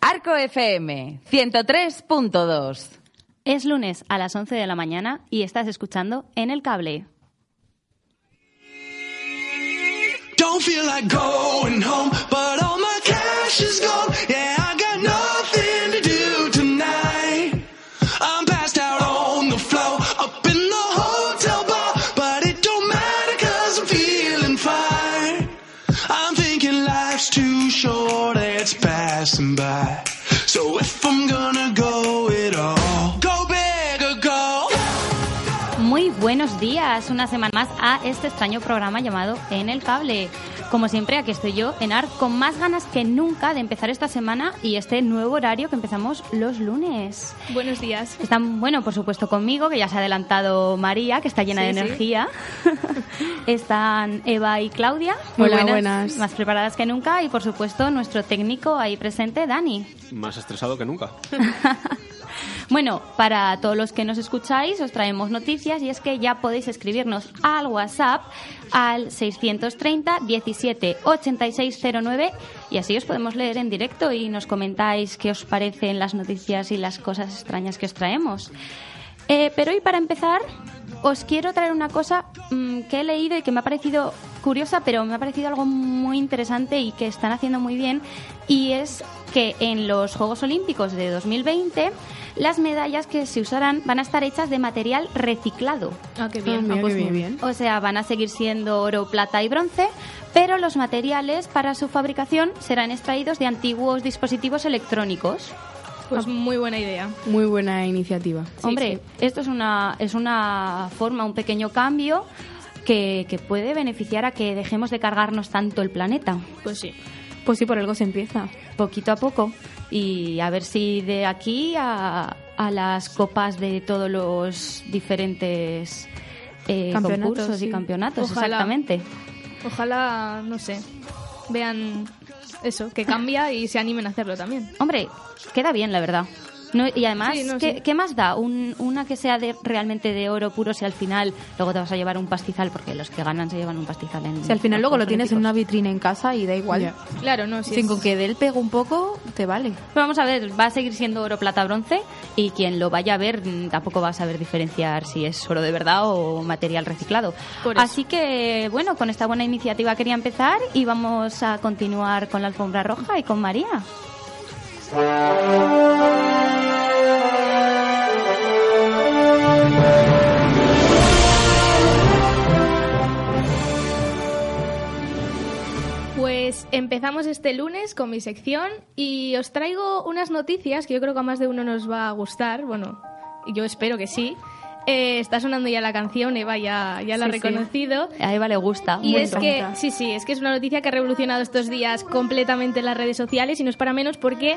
Arco FM 103.2. Es lunes a las 11 de la mañana y estás escuchando En el Cable. Don't feel like going home, but all my cash is gone. Yeah, I got nothing by. So if I'm gonna buenos días, una semana más a este extraño programa llamado En el Cable. Como siempre, aquí estoy yo, en ARC, con más ganas que nunca de empezar esta semana y este nuevo horario que empezamos los lunes. Buenos días. Están, bueno, por supuesto conmigo, que ya se ha adelantado María, que está llena Sí, de sí. energía. Están Eva y Claudia, Muy buenas. más preparadas que nunca. Y por supuesto, nuestro técnico ahí presente, Dani. Más estresado que nunca. Bueno, para todos los que nos escucháis, os traemos noticias y es que ya podéis escribirnos al WhatsApp al 630 17 8609 y así os podemos leer en directo y nos comentáis qué os parecen las noticias y las cosas extrañas que os traemos. Eh, pero hoy para empezar os quiero traer una cosa mm, que he leído y que me ha parecido curiosa, pero me ha parecido algo muy interesante y que están haciendo muy bien y es que en los Juegos Olímpicos de 2020 las medallas que se usarán van a estar hechas de material reciclado. Ah, qué bien. Ah, Ah, pues qué muy bien. bien. O sea, van a seguir siendo oro, plata y bronce, pero los materiales para su fabricación serán extraídos de antiguos dispositivos electrónicos. Pues muy buena idea. Muy buena iniciativa. Hombre, esto es una, es una forma, un pequeño cambio que, que puede beneficiar a que dejemos de cargarnos tanto el planeta, Pues sí. Pues sí, por algo se empieza. poquito a poco. Y a ver si de aquí a, a las copas de todos los diferentes eh, Campeonatos, concursos y campeonatos, Ojalá. exactamente. Ojalá, no sé, vean eso, que cambia y se animen a hacerlo también. Hombre, queda bien, la verdad. No, y además, Sí, no, ¿qué, sí. qué más da? Un- una que sea de, realmente de oro puro si al final luego te vas a llevar un pastizal, porque los que ganan se llevan un pastizal en Si al final luego lo tienes en una vitrina en casa y da igual. Claro, no, sí. Sin es- con que dé el pego un poco, te vale. Pero vamos a ver, va a seguir siendo oro, plata, bronce y quien lo vaya a ver mm, tampoco va a saber diferenciar si es oro de verdad o material reciclado. Por eso. Así que, bueno, con esta buena iniciativa quería empezar y vamos a continuar con la alfombra roja y con María. Pues empezamos este lunes con mi sección y os traigo unas noticias que yo creo que a más de uno nos va a gustar. Bueno, yo espero que sí. Eh, está sonando ya la canción, Eva ya, ya la ha sí. reconocido. A Eva le gusta. Y es que, sí, sí, es que es una noticia que ha revolucionado estos días completamente las redes sociales y no es para menos porque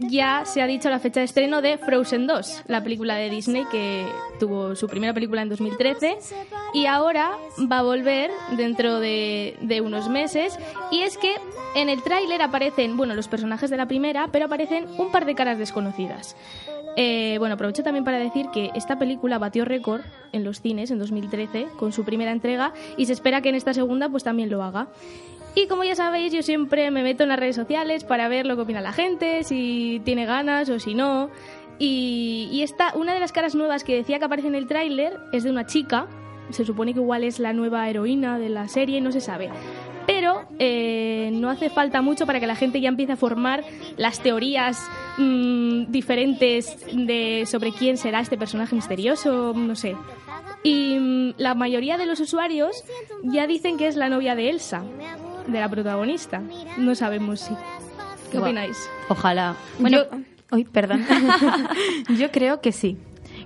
ya se ha dicho la fecha de estreno de Frozen 2, la película de Disney que tuvo su primera película en 2013 y ahora va a volver dentro de, de unos meses. Y es que en el tráiler aparecen, bueno, los personajes de la primera, pero aparecen un par de caras desconocidas. Eh, bueno, aprovecho también para decir que esta película batió récord en los cines en 2013 con su primera entrega y se espera que en esta segunda pues también lo haga. Y como ya sabéis, yo siempre me meto en las redes sociales para ver lo que opina la gente, si tiene ganas o si no. Y, y esta, una de las caras nuevas que decía que aparece en el tráiler es de una chica. Se supone que igual es la nueva heroína de la serie, no se sabe. Pero eh, no hace falta mucho para que la gente ya empiece a formar las teorías mm, diferentes de sobre quién será este personaje misterioso, no sé. Y mm, la mayoría de los usuarios ya dicen que es la novia de Elsa, de la protagonista. No sabemos si. ¿Qué opináis? Ojalá. Bueno, Yo- Uy, perdón. yo creo que sí.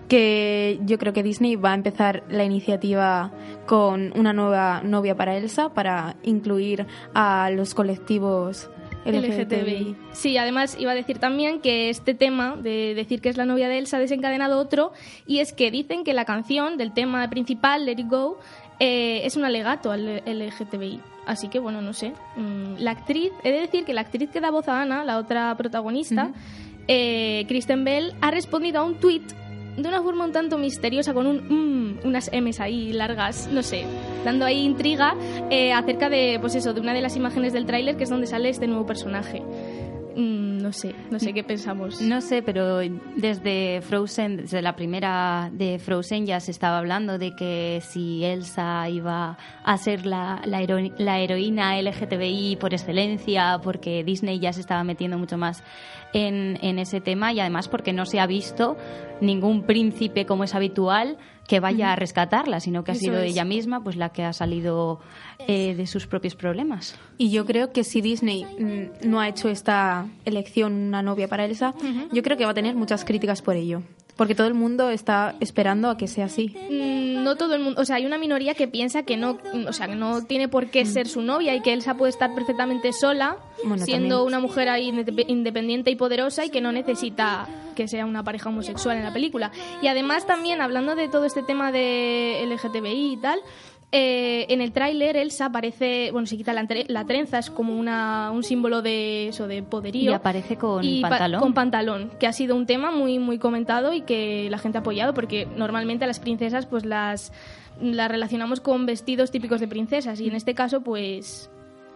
Que yo creo que Disney va a empezar la iniciativa con una nueva novia para Elsa para incluir a los colectivos LGTBI. Sí, además iba a decir también que este tema de decir que es la novia de Elsa ha desencadenado otro y es que dicen que la canción del tema principal, Let It Go, eh, es un alegato al LGTBI. Así que bueno, no sé. Mm, La actriz, he de decir que la actriz que da voz a Ana, la otra protagonista, eh, Kristen Bell, ha respondido a un tuit de una forma un tanto misteriosa, con un mm, unas M's ahí largas, no sé, dando ahí intriga eh, acerca de, pues eso, de una de las imágenes del tráiler que es donde sale este nuevo personaje. Mm, no sé, no sé qué pensamos. No sé, pero desde Frozen, desde la primera de Frozen ya se estaba hablando de que si Elsa iba a ser la, la, hero- la heroína LGTBI por excelencia, porque Disney ya se estaba metiendo mucho más en, en ese tema y además porque no se ha visto ningún príncipe como es habitual que vaya a rescatarla, sino que ha Eso sido es. ella misma pues la que ha salido eh, de sus propios problemas. Y yo creo que si Disney mm, no ha hecho esta elección una novia para Elsa, yo creo que va a tener muchas críticas por ello. Porque todo el mundo está esperando a que sea así. Mm, no todo el mundo, o sea, hay una minoría que piensa que no, mm, o sea, que no tiene por qué ser su novia y que Elsa puede estar perfectamente sola, Bueno, siendo también. una mujer independiente y poderosa y que no necesita que sea una pareja homosexual en la película. Y además también hablando de todo este tema de LGTBI y tal, eh, en el tráiler Elsa aparece, bueno, se quita la, tre- la trenza, es como una, un símbolo de eso, de poderío. Y aparece con Y pa- pantalón. con pantalón, que ha sido un tema muy muy comentado y que la gente ha apoyado porque normalmente a las princesas pues las las relacionamos con vestidos típicos de princesas y en este caso pues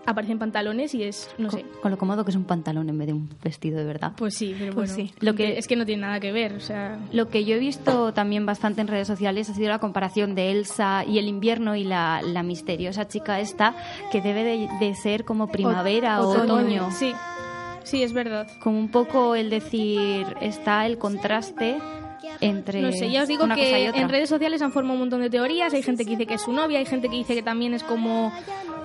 aparecen pantalones y es no sé. Con, lo cómodo que es un pantalón en vez de un vestido de verdad. Pues sí, pero Pues bueno, sí. lo que es que no tiene nada que ver, o sea, Lo que yo he visto también bastante en redes sociales ha sido la comparación de Elsa y el invierno y la, la misteriosa chica esta, que debe de, de ser como primavera o otoño. Sí. Sí, es verdad. Como un poco el decir, está el contraste entre No sé, ya os digo una cosa y que otra. en redes sociales han formado un montón de teorías. Hay gente que dice que es su novia, hay gente que dice que también es como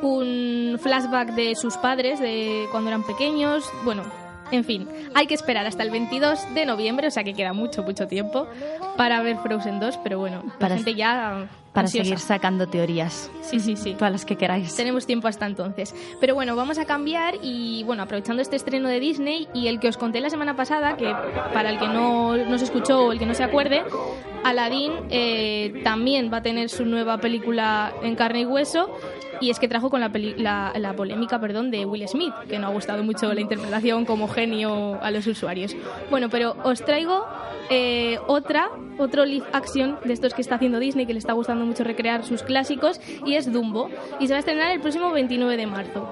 un flashback de sus padres de cuando eran pequeños. Bueno, en fin, hay que esperar hasta el 22 de noviembre, o sea que queda mucho, mucho tiempo para ver Frozen 2, pero bueno, la Para- gente ya. Para ansiosa. seguir sacando teorías. Sí, sí, sí. Todas las que queráis. Tenemos tiempo hasta entonces. Pero bueno, vamos a cambiar y bueno, aprovechando este estreno de Disney y el que os conté la semana pasada, que para el que no nos escuchó o el que no se acuerde, Aladdin eh, también va a tener su nueva película en carne y hueso y es que trajo con la, polémica perdón, de Will Smith, que no ha gustado mucho la interpretación como genio a los usuarios. Bueno, pero os traigo eh, otra, otro live action de estos que está haciendo Disney, que le está gustando mucho recrear sus clásicos, y es Dumbo. Y se va a estrenar el próximo 29 de marzo.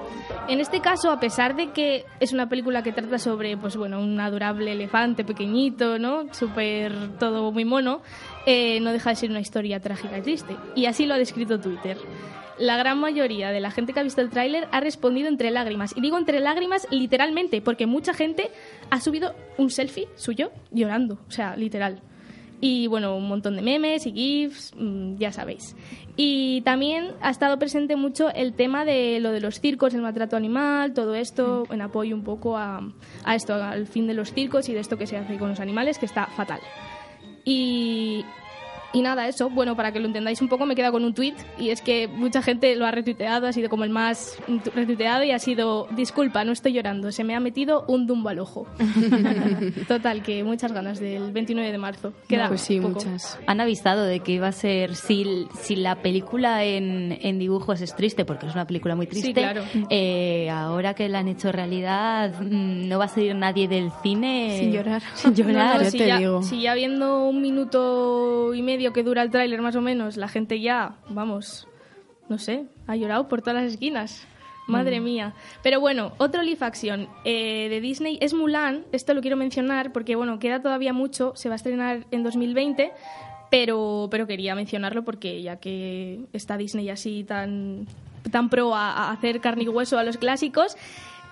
En este caso, a pesar de que es una película que trata sobre, pues bueno, un adorable elefante pequeñito, ¿no? Súper todo muy mono, eh, no deja de ser una historia trágica y triste. Y así lo ha descrito Twitter. La gran mayoría de la gente que ha visto el tráiler ha respondido entre lágrimas. Y digo entre lágrimas literalmente, porque mucha gente ha subido un selfie suyo llorando, o sea, literal. Y bueno, un montón de memes y GIFs, mm, ya sabéis. Y también ha estado presente mucho el tema de lo de los circos, el maltrato animal, todo esto, en apoyo un poco a, a esto, al fin de los circos y de esto que se hace con los animales, que está fatal. Y, y nada, eso, bueno, para que lo entendáis un poco, me queda con un tweet y es que mucha gente lo ha retuiteado, ha sido como el más retuiteado y ha sido, disculpa, no estoy llorando, se me ha metido un dumbo al ojo. Total, que muchas ganas del 29 de marzo. Queda pues sí, poco. muchas. Han avisado de que iba a ser, si, si la película en, en dibujos es triste, porque es una película muy triste, claro. eh, ahora que la han hecho realidad, mm, no va a salir nadie del cine Sin llorar. Sin No, no, llorar. ya si, te ya, digo. si ya viendo un minuto y medio que dura el tráiler más o menos, la gente ya, vamos, no sé, ha llorado por todas las esquinas. Madre mía. Pero bueno, otro live action eh, de Disney es Mulan. Esto lo quiero mencionar porque, bueno, queda todavía mucho. Se va a estrenar en 2020. Pero, pero quería mencionarlo porque ya que está Disney así tan, tan pro a, a hacer carne y hueso a los clásicos,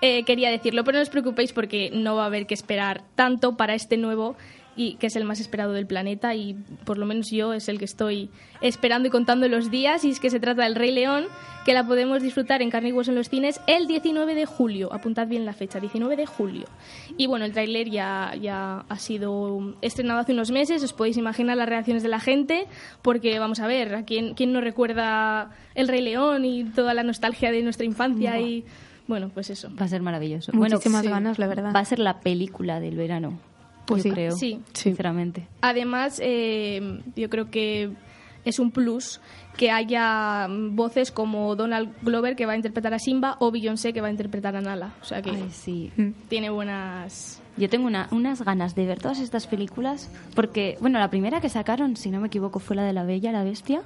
eh, quería decirlo. Pero no os preocupéis porque no va a haber que esperar tanto para este nuevo y que es el más esperado del planeta y por lo menos yo es el que estoy esperando y contando los días y es que se trata del Rey León que la podemos disfrutar en carne y hueso en los cines el 19 de julio apuntad bien la fecha 19 de julio y bueno el tráiler ya, ya ha sido estrenado hace unos meses os podéis imaginar las reacciones de la gente porque vamos a ver a quién, quién no recuerda el Rey León y toda la nostalgia de nuestra infancia y Bueno, pues eso. Va a ser maravilloso. Muchísimas bueno, ganas, la verdad. Va a ser la película del verano. Pues yo sí. creo. Sí. Sinceramente. Además, eh, yo creo que es un plus que haya mm, voces como Donald Glover que va a interpretar a Simba o Beyoncé que va a interpretar a Nala. O sea que Ay, sí. tiene buenas... Yo tengo una- unas ganas de ver todas estas películas porque, bueno, la primera que sacaron, si no me equivoco, fue la de La Bella y la Bestia.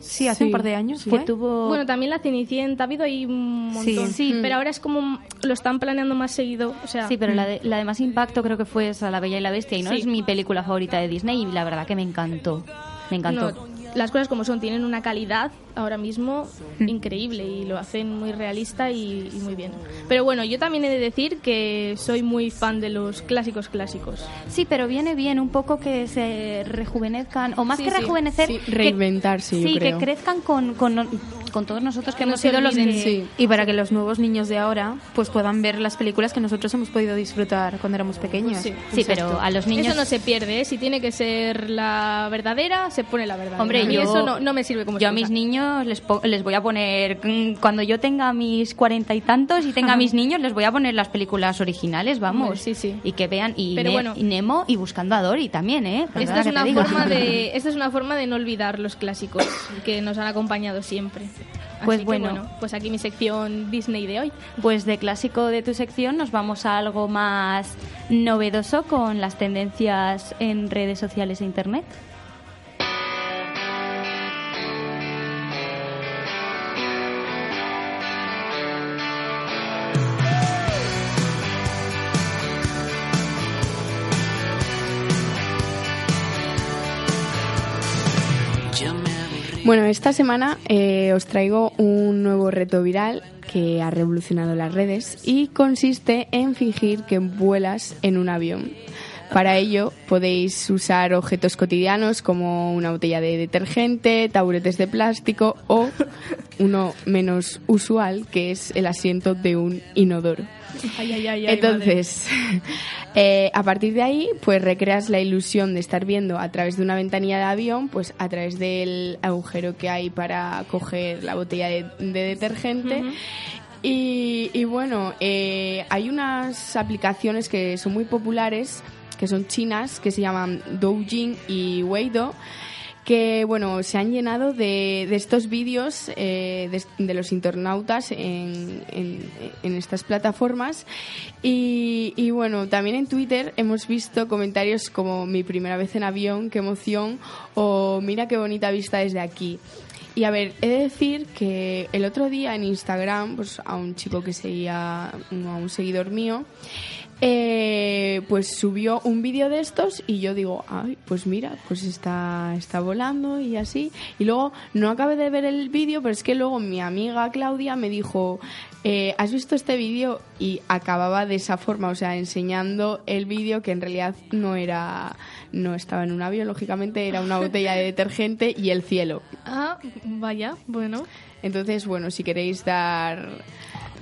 Sí, hace un par de años que tuvo... Bueno, también la Cenicienta, ha habido ahí un montón. Sí. Mm. pero ahora es como lo están planeando más seguido. O sea, Sí, pero la de, la de más impacto creo que fue esa, La Bella y la Bestia, y no Sí. es mi película favorita de Disney, y la verdad que me encantó. Me encantó. no, las cosas como son, tienen una calidad ahora mismo increíble y lo hacen muy realista y, y muy bien. Pero bueno, yo también he de decir que soy muy fan de los clásicos clásicos. Sí, pero viene bien un poco que se rejuvenezcan, o más Sí, que rejuvenecer, Sí, que- reinventarse, yo sí, creo. que crezcan con, con, con todos nosotros que no hemos sido los. Sí. Y para que los nuevos niños de ahora pues puedan ver las películas que nosotros hemos podido disfrutar cuando éramos pequeños. Sí. Sí, pero a los niños... Eso no se pierde, ¿eh? si tiene que ser la verdadera, se pone la verdadera. Hombre, mí yo, eso no, no me sirve como yo a mis niños les, po- les voy a poner, mm, cuando yo tenga mis cuarenta y tantos y tenga mis niños, les voy a poner las películas originales, vamos. Hombre, sí, sí. Y que vean, y, Pero Ne- bueno. y Nemo y Buscando a Dory también, ¿eh? Esta es, una forma de, esta es una forma de no olvidar los clásicos que nos han acompañado siempre. Así Pues que, bueno. pues aquí mi sección Disney de hoy. Pues de clásico de tu sección nos vamos a algo más novedoso con las tendencias en redes sociales e internet. Bueno, esta semana eh, os traigo un nuevo reto viral que ha revolucionado las redes y consiste en fingir que vuelas en un avión. Para ello podéis usar objetos cotidianos como una botella de detergente, taburetes de plástico o uno menos usual que es el asiento de un inodoro. Ay, ay, ay, ay, Entonces, eh, a partir de ahí, pues recreas la ilusión de estar viendo a través de una ventanilla de avión, pues a través del agujero que hay para coger la botella de, de detergente. y, y bueno, eh, hay unas aplicaciones que son muy populares, que son chinas, que se llaman Doujin y Weido que bueno se han llenado de, de estos vídeos eh, de, los internautas en, en- en estas plataformas. Y, y, bueno también en Twitter hemos visto comentarios como mi primera vez en avión qué emoción o mira qué bonita vista desde aquí y a ver, he de decir que el otro día en Instagram, pues a un chico que seguía, a un seguidor mío, eh, pues subió un vídeo de estos y yo digo, ay, pues mira, pues está, está volando y así. Y luego no acabé de ver el vídeo, pero es que luego mi amiga Claudia me dijo, eh, ¿has visto este vídeo? Y acababa de esa forma, o sea, enseñando el vídeo que en realidad no era, no estaba en un avión, lógicamente era una botella de detergente y el cielo. Ah, vaya, bueno. Entonces, bueno, si queréis dar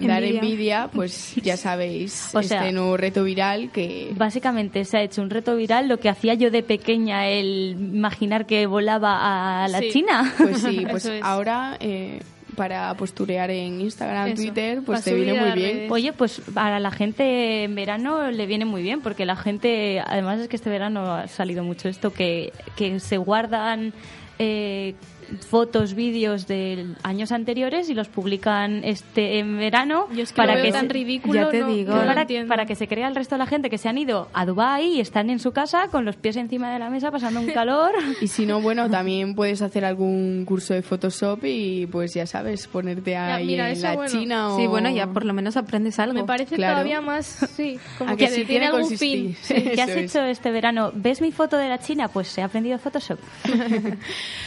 dar Envidia. envidia, pues ya sabéis O sea, este nuevo reto viral que Básicamente se ha hecho un reto viral, lo que hacía yo de pequeña, el imaginar que volaba a la Sí. China. pues sí, pues es. ahora eh, para posturear en Instagram, Eso, Twitter, pues para te viene muy bien. redes. Oye, pues para la gente en verano le viene muy bien, porque la gente, además es que este verano ha salido mucho esto, que, que se guardan eh, fotos, vídeos de años anteriores y los publican este en verano Yo es que para lo veo que tan se- ridículo. ya te no- digo. no para, que se crea el resto de la gente que se han ido a Dubái y están en su casa con los pies encima de la mesa pasando un calor. Y si no, bueno, también puedes hacer algún curso de Photoshop y pues ya sabes, ponerte ahí mira, en eso, la bueno. China o... Sí, bueno, ya por lo menos aprendes algo. Me parece Claro. todavía más, sí, como ¿A que, que sí tiene tiene algún consistir? fin. ¿Qué has es. hecho este verano? ¿Ves mi foto de la China? Pues he aprendido Photoshop.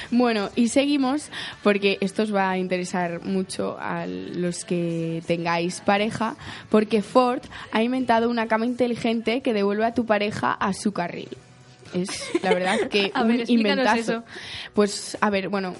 Bueno, y seguimos porque esto os va a interesar mucho a los que tengáis pareja, porque Ford ha inventado una cama inteligente que devuelve a tu pareja a su carril. Es la verdad que A un ver, inventazo. eso. Pues a ver, bueno,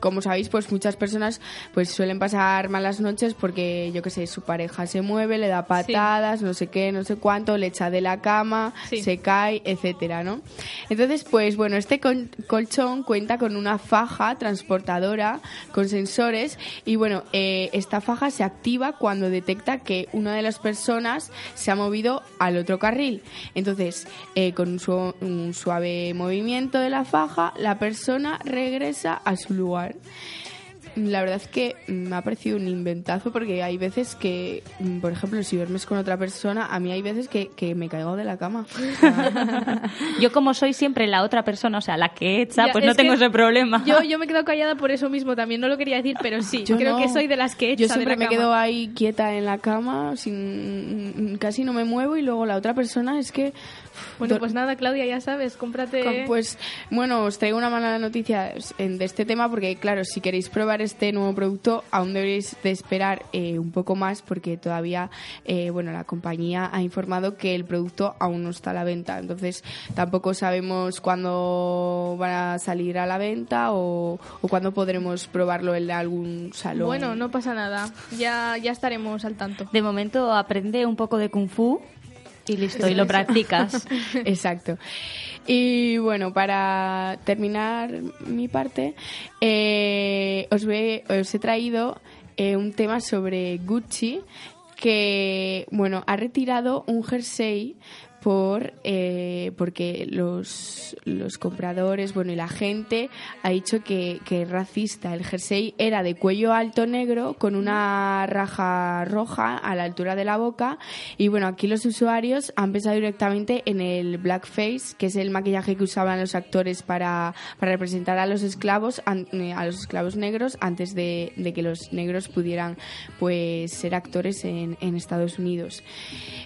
como sabéis, pues muchas personas pues suelen pasar malas noches porque, yo qué sé, su pareja se mueve, le da patadas, no sé qué, no sé cuánto, le echa de la cama, Sí. se cae, etcétera, ¿no? Entonces, pues bueno, este col- colchón cuenta con una faja transportadora con sensores y bueno, eh, esta faja se activa cuando detecta que una de las personas se ha movido al otro carril. Entonces, eh, con un, su- un suave movimiento de la faja, la persona regresa a su lugar. La verdad es que me ha parecido un inventazo porque hay veces que, mm, por ejemplo, si duermes con otra persona, a mí hay veces que, que me caigo de la cama. Yo como soy siempre la otra persona, o sea, la que echa, Ya, pues no tengo ese problema. Yo, yo me he quedado callada por eso mismo también, no lo quería decir, pero sí, Yo creo no. que soy de las que echa Yo de siempre la me cama. quedo ahí quieta en la cama, sin casi no me muevo y luego la otra persona es que Bueno, pues nada, Claudia, ya sabes, cómprate... pues bueno, os traigo una mala noticia de este tema porque claro, si queréis probar este nuevo producto aún deberéis de esperar eh, un poco más porque todavía eh, bueno, la compañía ha informado que el producto aún no está a la venta, entonces tampoco sabemos cuándo va a salir a la venta o, o cuándo podremos probarlo en algún salón. Bueno, no pasa nada, ya, ya estaremos al tanto. De momento aprende un poco de kung fu y listo, y lo practicas. Exacto. Y bueno, para terminar mi parte, eh, os, ve- os he traído eh, un tema sobre Gucci que, bueno, ha retirado un jersey por eh, porque los, los compradores, bueno, y la gente ha dicho que, que es racista. El jersey era de cuello alto negro con una raja roja a la altura de la boca y bueno, aquí los usuarios han pensado directamente en el blackface, que es el maquillaje que usaban los actores para, para representar a los esclavos, eh, a los esclavos negros antes de, de que los negros pudieran pues ser actores en, en Estados Unidos.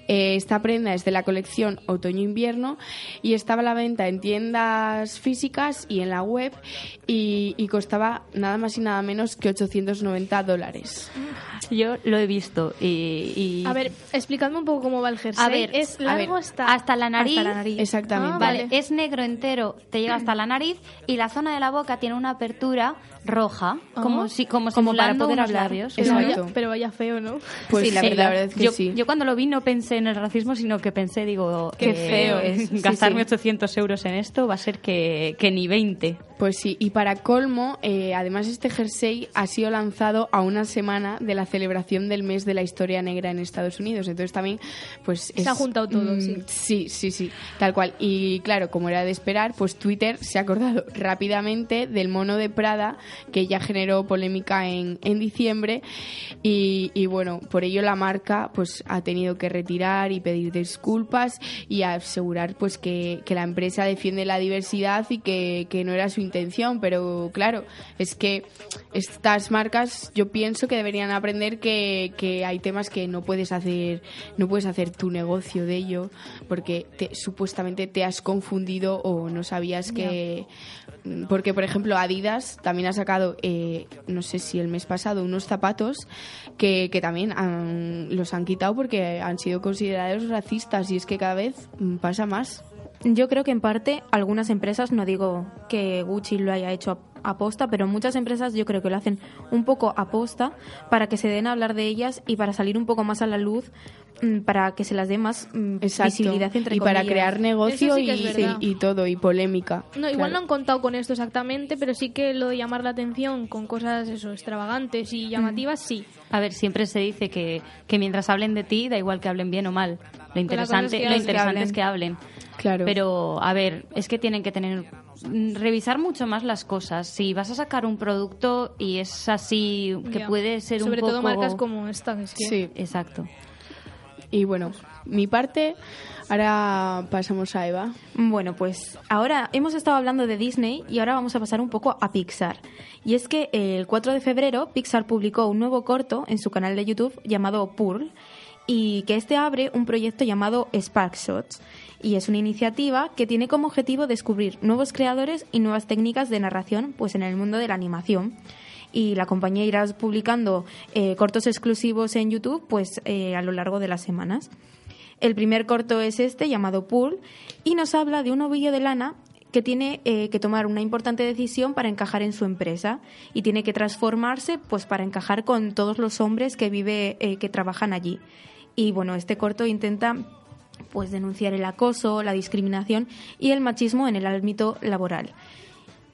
Eh, esta prenda es de la colección otoño-invierno y estaba a la venta en tiendas físicas y en la web y, y costaba nada más y nada menos que 890 dólares. Yo lo he visto y... y- A ver, explicadme un poco cómo va el jersey. A ver, ¿Es a largo ver, hasta...? hasta la nariz. Hasta la nariz. Exactamente. Ah, Vale, Vale. es negro entero, te llega hasta la nariz y la zona de la boca tiene una apertura roja, como si como, Como para poder hablar. labios. pero, vaya, Exacto. pero vaya feo, ¿no? Pues Sí, la sí, verdad. es que yo, sí. yo cuando lo vi no pensé en el racismo, sino que pensé, digo, Qué eh, feo es. Sí, gastarme sí. 800 euros en esto va a ser que, que ni 20. Pues sí, y para colmo, eh, además este jersey ha sido lanzado a una semana de la celebración del mes de la historia negra en Estados Unidos. Entonces también, pues... Se ha juntado todo, mm, sí. Sí, sí, sí, tal cual. Y claro, como era de esperar, pues Twitter se ha acordado rápidamente del mono de Prada, que ya generó polémica en, en diciembre. Y, y bueno, por ello la marca pues ha tenido que retirar y pedir disculpas y asegurar pues que, que la empresa defiende la diversidad y que, que no era su intención. Pero claro, es que estas marcas yo pienso que deberían aprender que, que hay temas que no puedes hacer, no puedes hacer tu negocio de ello porque te- supuestamente te has confundido o no sabías que porque por ejemplo Adidas también ha sacado eh, no sé si el mes pasado unos zapatos que, que también han- los han quitado porque han sido considerados racistas y es que cada vez pasa más Yo creo que en parte algunas empresas, no digo que Gucci lo haya hecho aposta, pero muchas empresas yo creo que lo hacen un poco aposta para que se den a hablar de ellas y para salir un poco más a la luz, para que se las dé más mm, Exacto. visibilidad entre y para crear negocio sí es y, todo y polémica No, igual Claro. no han contado con esto exactamente, pero sí que lo de llamar la atención con cosas eso extravagantes y llamativas, sí. A ver, siempre se dice que, que mientras hablen de ti, da igual que hablen bien o mal. Lo interesante, que lo interesante es que hablen. Claro. Pero, a ver, es que tienen que tener mm, revisar mucho más las cosas. Si vas a sacar un producto y es así, que puede ser Sobre un poco... todo marcas como esta, es que... sí Exacto. Y bueno mi parte ahora pasamos a Eva. Bueno, pues ahora hemos estado hablando de Disney y ahora vamos a pasar un poco a Pixar. Y es que el 4 de febrero Pixar publicó un nuevo corto en su canal de YouTube llamado Pearl y que este abre un proyecto llamado Spark Shots. Y es una iniciativa que tiene como objetivo descubrir nuevos creadores y nuevas técnicas de narración pues en el mundo de la animación y la compañía irá publicando eh, cortos exclusivos en YouTube pues eh, a lo largo de las semanas. El primer corto es este, llamado Pool, y nos habla de un ovillo de lana que tiene eh, que tomar una importante decisión para encajar en su empresa y tiene que transformarse pues para encajar con todos los hombres que vive que trabajan allí. Y bueno, este corto intenta pues denunciar el acoso, la discriminación y el machismo en el ámbito laboral.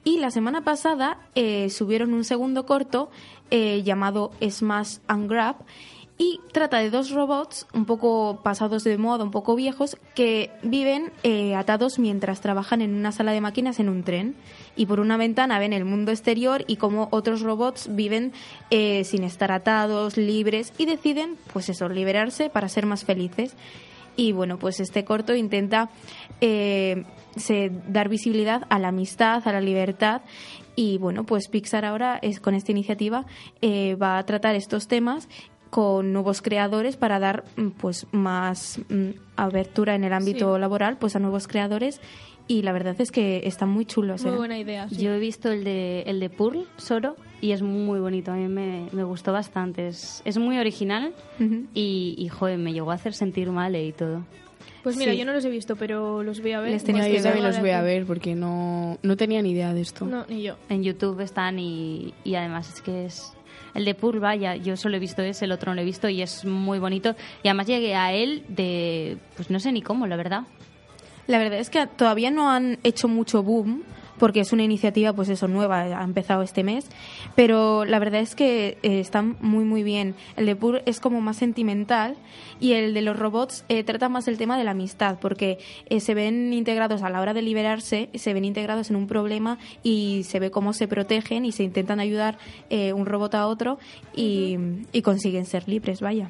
Y la semana pasada eh, subieron un segundo corto eh, llamado Smash and Grab y trata de dos robots un poco pasados de moda, un poco viejos, que viven eh, atados mientras trabajan en una sala de máquinas en un tren. Y por una ventana ven el mundo exterior y cómo otros robots viven eh, sin estar atados, libres, y deciden, pues eso, liberarse para ser más felices. Y bueno, pues este corto intenta eh, se- dar visibilidad a la amistad, a la libertad. Y bueno, pues Pixar ahora es con esta iniciativa eh, va a tratar estos temas con nuevos creadores para dar mm, pues más mm, abertura en el ámbito Sí. laboral pues a nuevos creadores y la verdad es que están muy chulos Muy buena idea. sí. Yo he visto el de, el de Pearl, Soro, y es muy bonito. A mí me, me gustó bastante. Es, es muy original y, y, joder, me llegó a hacer sentir mal y todo. Pues mira, Sí. yo no los he visto, pero los voy a ver. Les No, que yo también ver. los voy a ver porque no, no tenía ni idea de esto. No, ni yo. En YouTube están y, y además es que es... El de Pearl, vaya, yo solo he visto ese, el otro no lo he visto y es muy bonito. Y además llegué a él de... Pues no sé ni cómo, la verdad. La verdad es que todavía no han hecho mucho boom porque es una iniciativa pues eso nueva, ha empezado este mes, pero la verdad es que eh, están muy muy bien. El de Pur es como más sentimental y el de los robots eh, trata más el tema de la amistad porque eh, se ven integrados a la hora de liberarse, se ven integrados en un problema y se ve cómo se protegen y se intentan ayudar eh, un robot a otro y, y consiguen ser libres, vaya.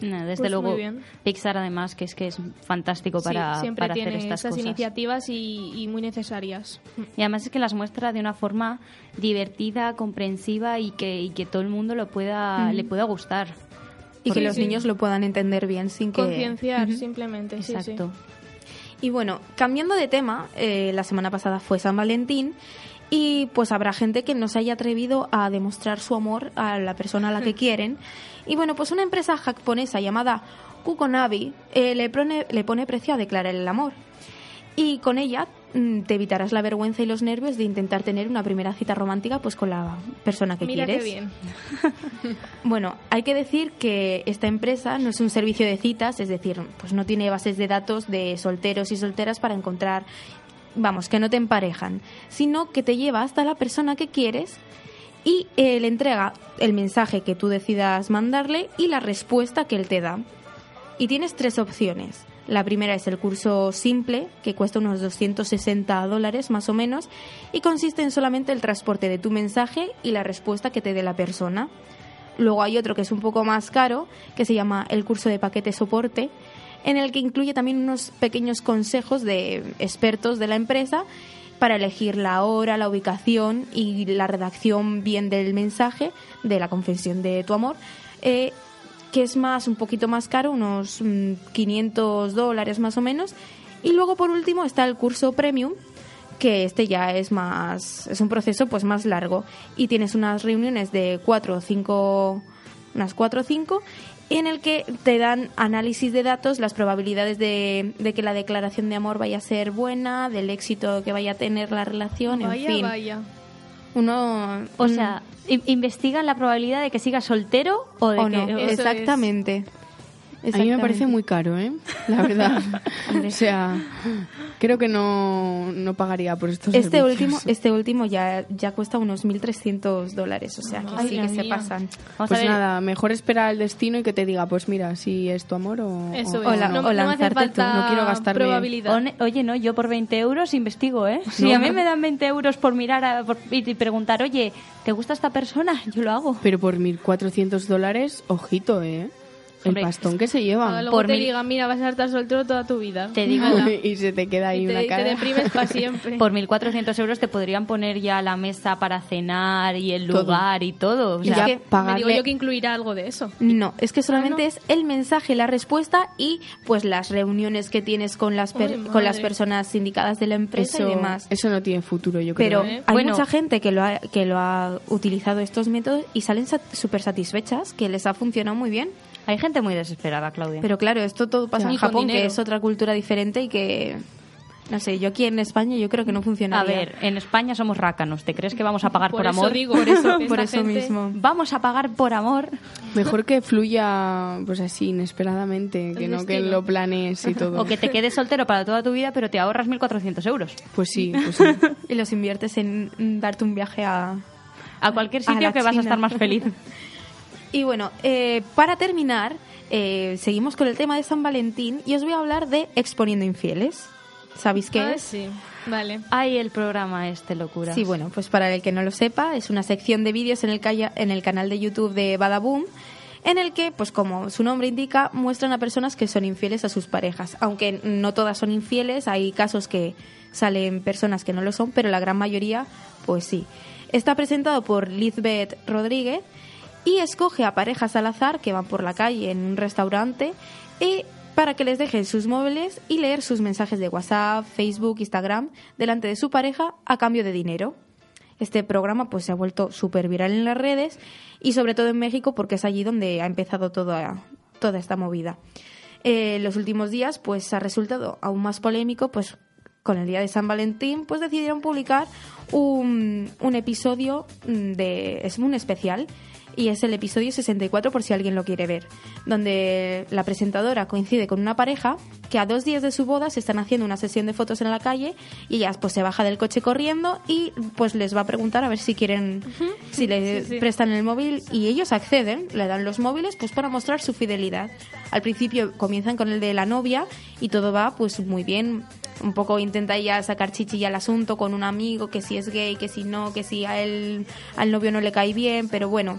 No, desde Pues luego. Pixar además, que es que es fantástico para, sí, siempre para tiene hacer estas cosas. iniciativas y, y muy necesarias. Y además es que las muestra de una forma divertida, comprensiva y que, y que todo el mundo lo pueda, le pueda gustar. Y que los sí. niños lo puedan entender bien sin que... Concienciar, simplemente. sí, sí. Exacto. Y bueno, cambiando de tema, eh, la semana pasada fue San Valentín y pues habrá gente que no se haya atrevido a demostrar su amor a la persona a la que quieren. Y bueno, pues una empresa japonesa llamada Kukonabi eh, le, pone, le pone precio a declarar el amor. Y con ella mm, te evitarás la vergüenza y los nervios de intentar tener una primera cita romántica pues con la persona que Mira quieres. qué bien. Bueno, hay que decir que esta empresa no es un servicio de citas, es decir, pues no tiene bases de datos de solteros y solteras para encontrar, vamos, que no te emparejan, sino que te lleva hasta la persona que quieres y eh, le entrega el mensaje que tú decidas mandarle y la respuesta que él te da. Y tienes tres opciones. La primera es el curso simple, que cuesta unos 260 dólares más o menos, y consiste en solamente el transporte de tu mensaje y la respuesta que te dé la persona. Luego hay otro que es un poco más caro, que se llama el curso de paquete soporte, en el que incluye también unos pequeños consejos de expertos de la empresa para elegir la hora, la ubicación y la redacción bien del mensaje de la confesión de tu amor. eh, que es más, un poquito más caro, unos mm, 500 dólares más o menos. Y luego, por último, está el curso premium, que este ya es más, es un proceso pues más largo. Y tienes unas reuniones de cuatro o cinco, unas cuatro o cinco, en el que te dan análisis de datos, las probabilidades de, de que la declaración de amor vaya a ser buena, del éxito que vaya a tener la relación, en fin. vaya. Uno, O un- sea, investigan la probabilidad de que siga soltero o de o que... no, es. A mí me parece muy caro, ¿eh? La verdad. o sea, creo que no, no pagaría por estos Este servicios. último, este último ya, ya cuesta unos 1.300 dólares, o sea que Ay, sí que se pasan. Vamos Pues nada, mejor esperar al destino y que te diga, pues mira, si es tu amor o... Eso o- es. o la- no, o no lanzarte tú, falta no quiero gastarme- probabilidad. Oye, no, yo por 20 euros investigo, ¿eh? Si No, a mí no. me dan 20 euros por mirar a- por- y y preguntar, oye, ¿te gusta esta persona? Yo lo hago. Pero por 1.400 dólares, ojito, ¿eh? El Hombre, pastón que se lleva. luego por te mil- digan, mira, vas a estar soltero toda tu vida. Te digo, y se te queda ahí y te, una y te cara. deprimes para siempre. por 1.400 euros te podrían poner ya la mesa para cenar y el Todo. lugar y todo. O sea, ya que Me digo yo que incluirá algo de eso. No, es que solamente Ah, ¿no? es el mensaje, la respuesta y pues las reuniones que tienes con las per- Ay, con las personas indicadas de la empresa eso, y demás. eso no tiene futuro, yo creo. Pero ¿eh? hay Bueno. mucha gente que lo ha, que lo ha utilizado estos métodos y salen súper satisfechas, que les ha funcionado muy bien. Hay gente muy desesperada, Claudia. Pero claro, esto todo pasa en Japón, que es otra cultura diferente y que No sé, yo aquí en España yo creo que no A funcionaría. ver, en España somos rácanos. ¿Te crees que vamos a pagar por, Por eso amor? digo, por eso, por eso gente- mismo. Vamos a pagar por amor. Mejor que fluya pues así, inesperadamente, que El no que lo planees y todo. O que te quedes soltero para toda tu vida, pero te ahorras 1.400 euros. Pues sí, pues sí. Y los inviertes en darte un viaje a... A cualquier A sitio la que vas a China. estar más feliz. Y bueno, eh, para terminar, eh, seguimos con el tema de San Valentín y os voy a hablar de exponiendo infieles. ¿Sabéis qué Ah, es? sí. Vale. Ay, el programa este, locura. Sí, bueno, pues para el que no lo sepa, es una sección de vídeos en el, calla- en el canal de YouTube de Badaboom, en el que, pues como su nombre indica, muestran a personas que son infieles a sus parejas. Aunque no todas son infieles, hay casos que salen personas que no lo son, pero la gran mayoría, pues sí. Está presentado por Lizbeth Rodríguez y escoge a parejas al azar que van por la calle en un restaurante y para que les dejen sus móviles y leer sus mensajes de WhatsApp, Facebook, Instagram delante de su pareja a cambio de dinero. Este programa pues se ha vuelto súper viral en las redes y sobre todo en México porque es allí donde ha empezado toda, toda esta movida. Eh, en los últimos días pues ha resultado aún más polémico pues con el día de San Valentín pues decidieron publicar un, un episodio mm, de es un especial y es el episodio 64 por si alguien lo quiere ver, donde la presentadora coincide con una pareja que a dos días de su boda se están haciendo una sesión de fotos en la calle y ella pues se baja del coche corriendo y pues les va a preguntar a ver si quieren, si le Sí, sí. prestan el móvil y ellos acceden, le dan los móviles pues para mostrar su fidelidad. Al principio comienzan con el de la novia y todo va pues muy bien. Un poco intenta ya sacar chichilla al asunto con un amigo, que si es gay, que si no, que si a él, al novio no le cae bien, pero bueno,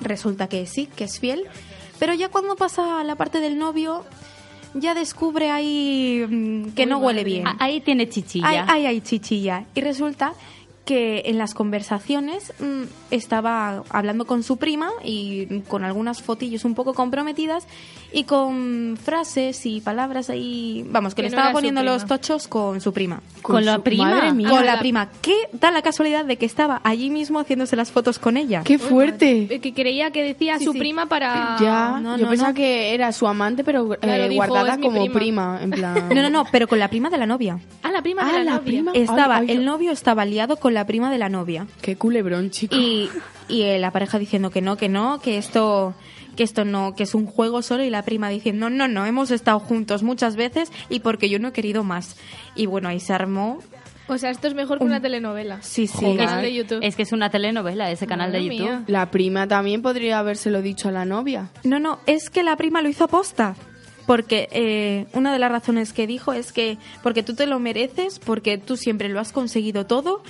resulta que sí, que es fiel. Pero ya cuando pasa a la parte del novio, ya descubre ahí mm, que no huele bien. Ah, Ahí tiene chichilla. Ay, ay, ay, chichilla. Y resulta que en las conversaciones mm, estaba hablando con su prima y con algunas fotillos un poco comprometidas y con frases y palabras ahí, vamos, que, Que le no estaba poniendo los tochos con su prima. Con la su- prima. Madre mía. Con Ah, la la- prima. ¿Qué da la casualidad de que estaba allí mismo haciéndose las fotos con ella? ¡Qué fuerte! Eh, Que creía que decía Sí, su sí. prima para... Ya, no, yo no, pensaba no. que era su amante, pero eh, Claro, dijo, guardada "Es mi como prima". prima. en plan... No, no, no, pero con la prima de la novia. Ah, la prima Ah, de la, la novia. prima. Estaba, Ay, ay, el novio estaba liado con la prima de la novia. Qué culebrón, chico. Y, y eh, la pareja diciendo que no, que no, que esto que esto no, que es un juego solo y la prima diciendo no, no, hemos estado juntos muchas veces y porque yo no he querido más. Y bueno, ahí se armó. O sea, esto es mejor que una telenovela. Sí, sí. Canal de YouTube. Es que es una telenovela ese canal de Madre YouTube. mía. La prima también podría habérselo dicho a la novia. No, no, es que la prima lo hizo aposta. Porque eh, una de las razones que dijo es que porque tú te lo mereces, porque tú siempre lo has conseguido todo.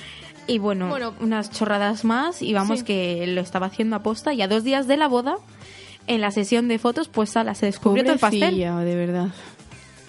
Y bueno, Bueno. unas chorradas más y vamos Sí. que lo estaba haciendo aposta. Y a dos días de la boda, en la sesión de fotos, pues sala, se descubrió todo el pastel. Pobrecilla, de verdad.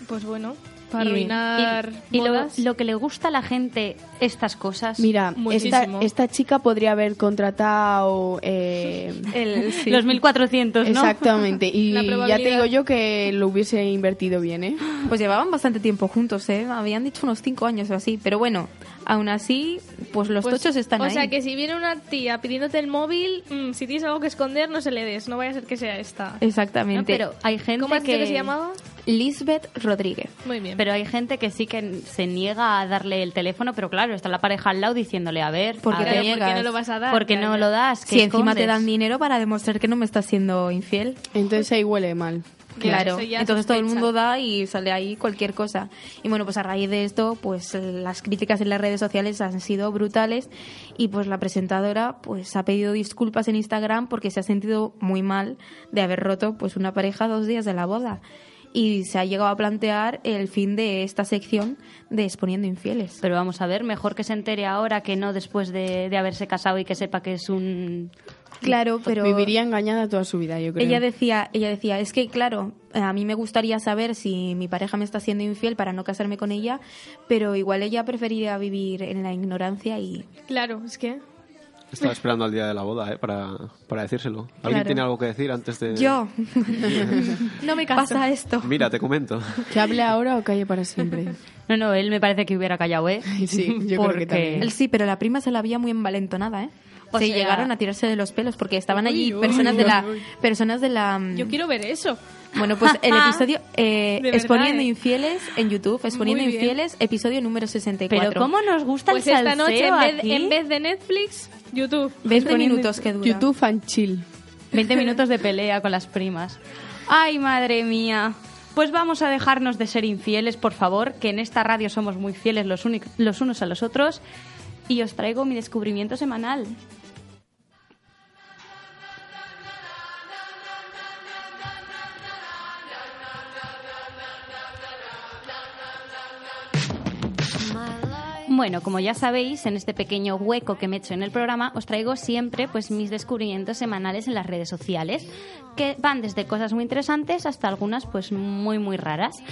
Pues bueno, para arruinar Y, y lo, que le gusta a la gente estas cosas. Mira, esta, esta chica podría haber contratado... eh, El- sí. Los 1400, ¿no? Exactamente. Y ya te digo yo que lo hubiese invertido bien, ¿eh? Pues llevaban bastante tiempo juntos, ¿eh? Habían dicho unos cinco años o así. Pero bueno, aún así, pues los Pues, tochos están o ahí. sea, que si viene una tía pidiéndote el móvil, mm, si tienes algo que esconder, no se le des. No vaya a ser que sea esta. Exactamente. No, pero hay gente ¿Cómo has que... que se llamaba? Lisbeth Rodríguez. Muy bien. Pero hay gente que sí que se niega a darle el teléfono, pero claro, está la pareja al lado diciéndole, a ver, ¿Por qué a te ¿por qué niegas? no lo vas a dar? ¿por qué no lo das? ¿Qué Si encima te escondes? dan dinero para demostrar que no me estás siendo infiel. Entonces ahí huele mal. Claro, entonces todo el mundo da y sale ahí cualquier cosa. Y bueno, pues a raíz de esto, pues las críticas en las redes sociales han sido brutales y pues la presentadora pues ha pedido disculpas en Instagram porque se ha sentido muy mal de haber roto pues una pareja dos días de la boda. Y se ha llegado a plantear el fin de esta sección de exponiendo infieles. Pero vamos a ver, mejor que se entere ahora que no después de, de haberse casado y que sepa que es un... Claro, pero Viviría engañada toda su vida, yo creo. Ella decía, ella decía, es que claro, a mí me gustaría saber si mi pareja me está siendo infiel para no casarme con ella, pero igual ella preferiría vivir en la ignorancia y Claro, es que... Estaba esperando al día de la boda, ¿eh? Para, para decírselo. ¿Alguien Claro. tiene algo que decir antes de...? yo No me caso. pasa esto. Mira, te comento. ¿Que hable ahora o calle para siempre? No, no, él me parece que hubiera callado, ¿eh? Sí, yo creo que Porque- también. Él sí, pero la prima se la había muy envalentonada, ¿eh? O sí, sea- llegaron a tirarse de los pelos porque estaban Uy, allí uy, personas de uy, la uy. personas de la Yo quiero ver eso. Bueno, pues el episodio eh, verdad, Exponiendo ¿eh? Infieles en YouTube, Exponiendo. Infieles, episodio número 64. Pero cómo nos gusta Pues el esta noche, en vez, aquí. en vez de Netflix, YouTube. 20 Exponiendo minutos que dura. YouTube and chill. 20 minutos de pelea con las primas. Ay, madre mía. Pues vamos a dejarnos de ser infieles, por favor, que en esta radio somos muy fieles los, los unos a los otros. Y os traigo mi descubrimiento semanal. Bueno, como ya sabéis, en este pequeño hueco que me he hecho en el programa, os traigo siempre pues mis descubrimientos semanales en las redes sociales, que van desde cosas muy interesantes hasta algunas pues muy muy raras.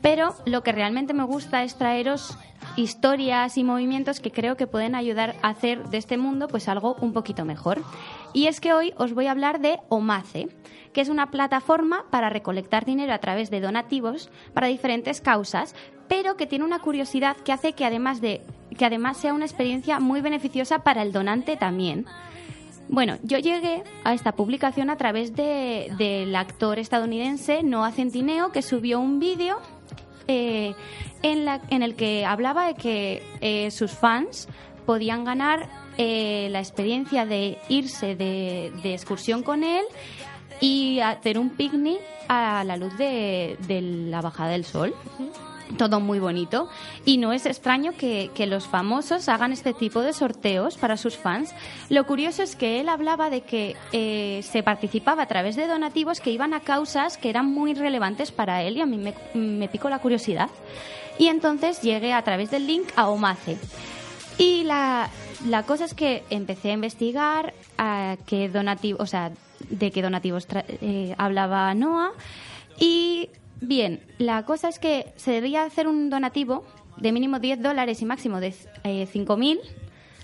Pero lo que realmente me gusta es traeros historias y movimientos que creo que pueden ayudar a hacer de este mundo pues algo un poquito mejor. Y es que hoy os voy a hablar de Omace, que es una plataforma para recolectar dinero a través de donativos para diferentes causas, pero que tiene una curiosidad que hace que además de que además sea una experiencia muy beneficiosa para el donante también. Bueno, yo llegué a esta publicación a través de- del actor estadounidense Noah Centineo, que subió un vídeo eh, en, la- en el que hablaba de que eh, sus fans podían ganar eh, la experiencia de irse de, de excursión con él y hacer un picnic a la luz de, de la bajada del sol. Todo muy bonito. Y no es extraño que, que los famosos hagan este tipo de sorteos para sus fans. Lo curioso es que él hablaba de que eh, se participaba a través de donativos que iban a causas que eran muy relevantes para él y a mí me, me picó la curiosidad. Y entonces llegué a través del link a Omace. Y la, la cosa es que empecé a investigar a qué donativo, o sea, de qué donativos tra- eh, hablaba Noah. Y bien, la cosa es que se debía hacer un donativo de mínimo 10 dólares y máximo de eh, 5.000.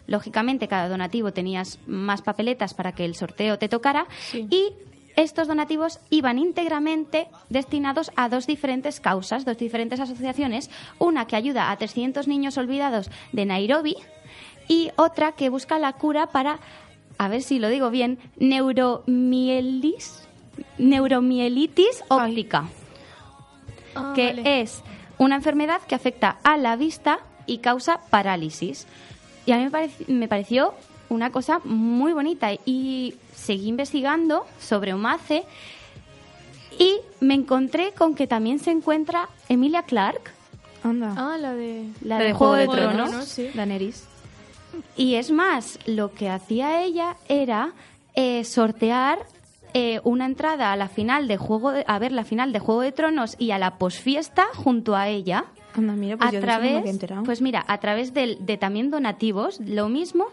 Lógicamente, cada donativo tenías más papeletas para que el sorteo te tocara. Y estos donativos iban íntegramente destinados a dos diferentes causas, dos diferentes asociaciones. Una que ayuda a 300 niños olvidados de Nairobi y otra que busca la cura para, a ver si lo digo bien, neuromielis, neuromielitis óptica, Ah, que vale. es una enfermedad que afecta a la vista y causa parálisis. Y a mí me, parec- me pareció una cosa muy bonita y seguí investigando sobre Omace y me encontré con que también se encuentra Emilia Clark, Anda. Ah, la de... la La de Juego de Tronos. Tronos. Tronos, sí. Daenerys. Y es más, lo que hacía ella era eh, sortear eh, una entrada a la final de Juego de- a ver la final de Juego de Tronos y a la posfiesta junto a ella. Anda, mira, pues a yo de eso no me través, pues mira, a través del- de, también donativos, lo mismo,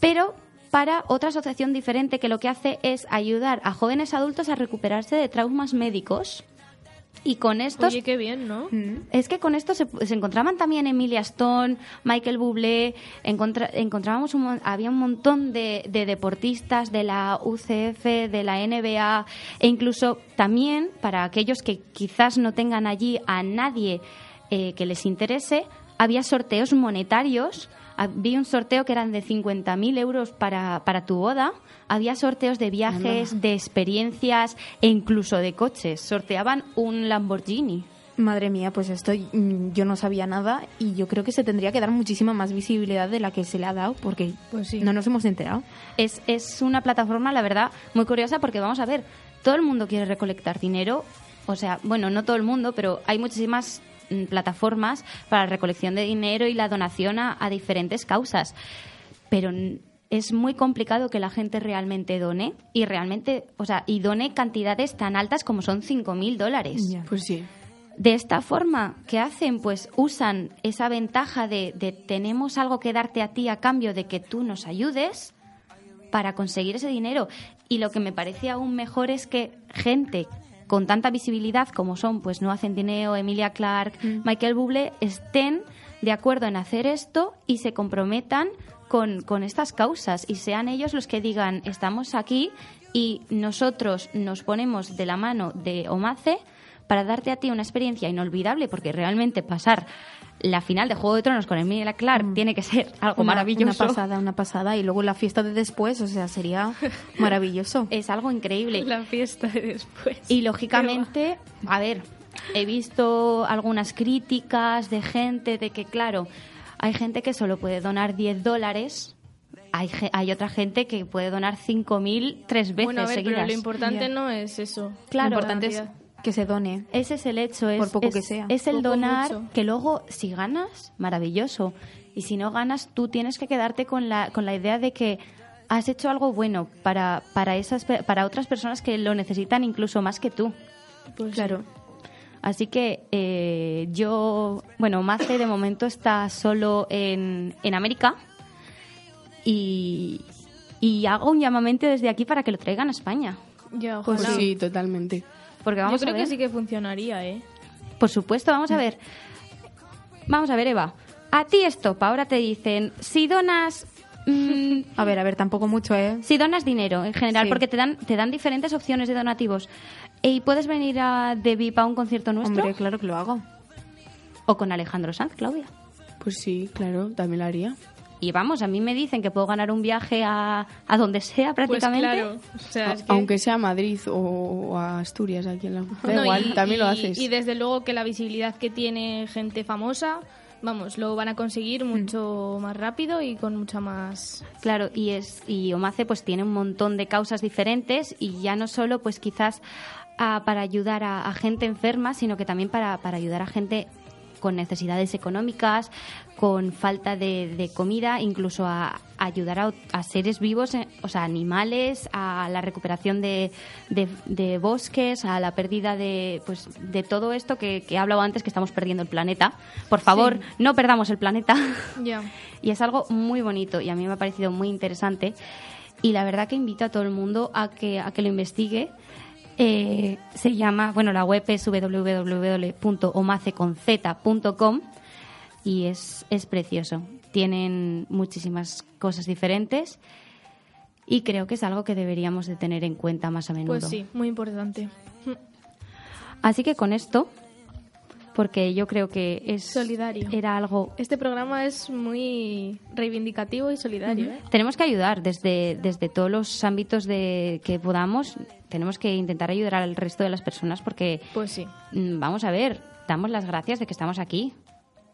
pero para otra asociación diferente que lo que hace es ayudar a jóvenes adultos a recuperarse de traumas médicos. Y con estos Oye, qué bien, ¿no? es que con esto se, se encontraban también Emilia Stone, Michael Bublé, encontra- encontrábamos un, había un montón de, de deportistas de la UCF, de la NBA e incluso también para aquellos que quizás no tengan allí a nadie eh, que les interese, había sorteos monetarios. Había un sorteo que eran de 50.000 euros para, para tu boda. Había sorteos de viajes, de experiencias e incluso de coches. Sorteaban un Lamborghini. Madre mía, pues esto mm, yo no sabía nada y yo creo que se tendría que dar muchísima más visibilidad de la que se le ha dado porque Pues sí. no nos hemos enterado. Es, es una plataforma, la verdad, muy curiosa porque vamos a ver, todo el mundo quiere recolectar dinero. O sea, bueno, no todo el mundo, pero hay muchísimas plataformas para la recolección de dinero y la donación a, a diferentes causas. Pero mm, es muy complicado que la gente realmente done y realmente, o sea, y done cantidades tan altas como son 5.000 dólares. Pues sí. De esta forma, ¿qué hacen? Pues usan esa ventaja de, de tenemos algo que darte a ti a cambio de que tú nos ayudes para conseguir ese dinero. Y lo que me parece aún mejor es que gente con tanta visibilidad como son pues Noah Centineo, Emilia Clark, Michael Bublé, estén de acuerdo en hacer esto y se comprometan con, con estas causas y sean ellos los que digan estamos aquí y nosotros nos ponemos de la mano de Omace para darte a ti una experiencia inolvidable, porque realmente pasar la final de Juego de Tronos con Emilia Clarke tiene que ser algo Una- maravilloso. Una pasada, una pasada. Y luego la fiesta de después, o sea, sería maravilloso. Es algo increíble. La fiesta de después. Y lógicamente, a ver, he visto algunas críticas de gente de que, claro, hay gente que solo puede donar 10 dólares. Hay, hay otra gente que puede donar 5.000 tres veces Bueno, a ver, seguidas. pero lo importante no es eso. Claro, Lo importante es que se done. Ese es el hecho, es, Por poco es- que sea. es el Poco, donar mucho. que luego si ganas, maravilloso. Y si no ganas, tú tienes que quedarte con la, con la idea de que has hecho algo bueno para, para, esas, pe- para otras personas que lo necesitan incluso más que tú. Pues Claro. Así que eh, yo, bueno, Mace de momento está solo en, en América y, y hago un llamamiento desde aquí para que lo traigan a España. Pues sí, totalmente. Porque Yo vamos creo a ver. que sí que funcionaría, ¿eh? Por supuesto, vamos a ver. Vamos a ver, Eva. A ti esto, ahora te dicen, si donas... mm, A ver, a ver, tampoco mucho, ¿eh? si donas dinero en general, Sí. porque te dan, te dan diferentes opciones de donativos. ¿Y puedes venir a de VIP a un concierto nuestro? Hombre, claro que lo hago. O con Alejandro Sanz, Claudia. Pues sí, claro, también lo haría. Y vamos, a mí me dicen que puedo ganar un viaje a, a donde sea Pues prácticamente. claro. O sea, es que- Aunque sea a Madrid o, o a Asturias, aquí en la... Da No, igual, y- también lo haces. Y desde luego que la visibilidad que tiene gente famosa, vamos, lo van a conseguir Mm. mucho más rápido y con mucha más... Claro, y es y Omace pues tiene un montón de causas diferentes y ya no solo pues quizás ah, para ayudar a, a gente enferma, sino que también para, para ayudar a gente con necesidades económicas, con falta de, de comida, incluso a, a ayudar a, a seres vivos, eh, o sea, animales, a la recuperación de, de- de bosques, a la pérdida de, pues, de todo esto que, que he hablado antes, que estamos perdiendo el planeta. Por favor, no perdamos el planeta. Ya. Y es algo muy bonito y a mí me ha parecido muy interesante. Y la verdad que invito a todo el mundo a que, a que lo investigue. Eh, se llama, bueno, la web es www.omaceconz.com y es, es precioso. Tienen muchísimas cosas diferentes y creo que es algo que deberíamos de tener en cuenta más a menudo. Pues sí, muy importante. Así que con esto, porque yo creo que es Solidario. era algo Este programa es muy reivindicativo y solidario, ¿eh? Tenemos que ayudar desde, desde todos los ámbitos de que podamos. Tenemos que intentar ayudar al resto de las personas porque, Pues sí. mm, vamos a ver, damos las gracias de que estamos aquí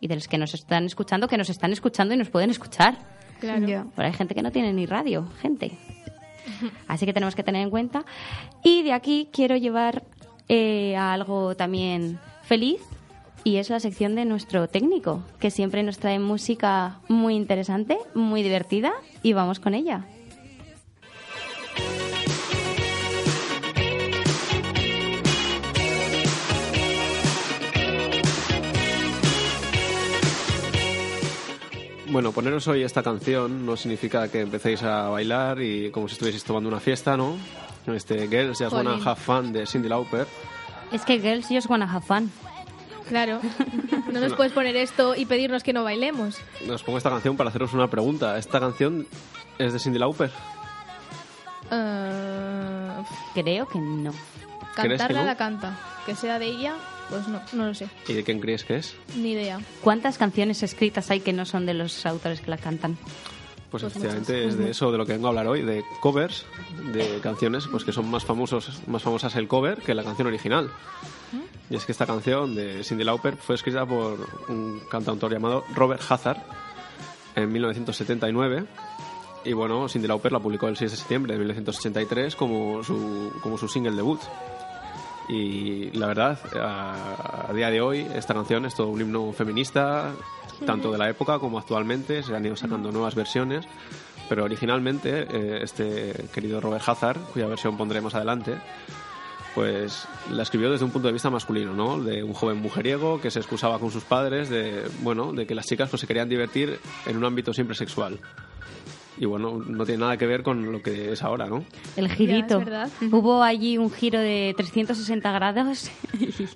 y de los que nos están escuchando, que nos están escuchando y nos pueden escuchar. Claro. Ya. Pero hay gente que no tiene ni radio, gente. Así que tenemos que tener en cuenta. Y de aquí quiero llevar eh, a algo también feliz y es la sección de nuestro técnico, que siempre nos trae música muy interesante, muy divertida y vamos con ella. Bueno, poneros hoy esta canción no significa que empecéis a bailar y como si estuvieseis tomando una fiesta, ¿no? Este Girls Just Wanna Jolín. Have Fun de Cindy Lauper. Es que Girls Just Wanna Have Fun. Claro. No nos puedes poner esto y pedirnos que no bailemos. Os pongo esta canción para haceros una pregunta. ¿Esta canción es de Cindy Lauper? Ah, Creo que no. ¿Crees que cantarla no? la canta. Que sea de ella, pues no, no lo sé. ¿Y de quién creéis que es? Ni idea. ¿Cuántas canciones escritas hay que no son de los autores que la cantan? Pues, Pues efectivamente es de eso de lo que vengo a hablar hoy, de covers de canciones pues que son más famosos, más famosas el cover que la canción original. Y es que esta canción de Cindy Lauper fue escrita por un cantautor llamado Robert Hazard en 1979. Y bueno, Cindy Lauper la publicó el 6 de septiembre de 1983 como su, como su single debut. Y la verdad, a, a día de hoy, esta canción es todo un himno feminista, tanto de la época como actualmente. Se han ido sacando nuevas versiones. Pero originalmente, eh, este querido Robert Hazard, cuya versión pondré más adelante, pues la escribió desde un punto de vista masculino, ¿no? De un joven mujeriego que se excusaba con sus padres de, bueno, de que las chicas pues se querían divertir en un ámbito siempre sexual. Y bueno, no tiene nada que ver con lo que es ahora, ¿no? El girito. es verdad. Hubo allí un giro de 360 grados.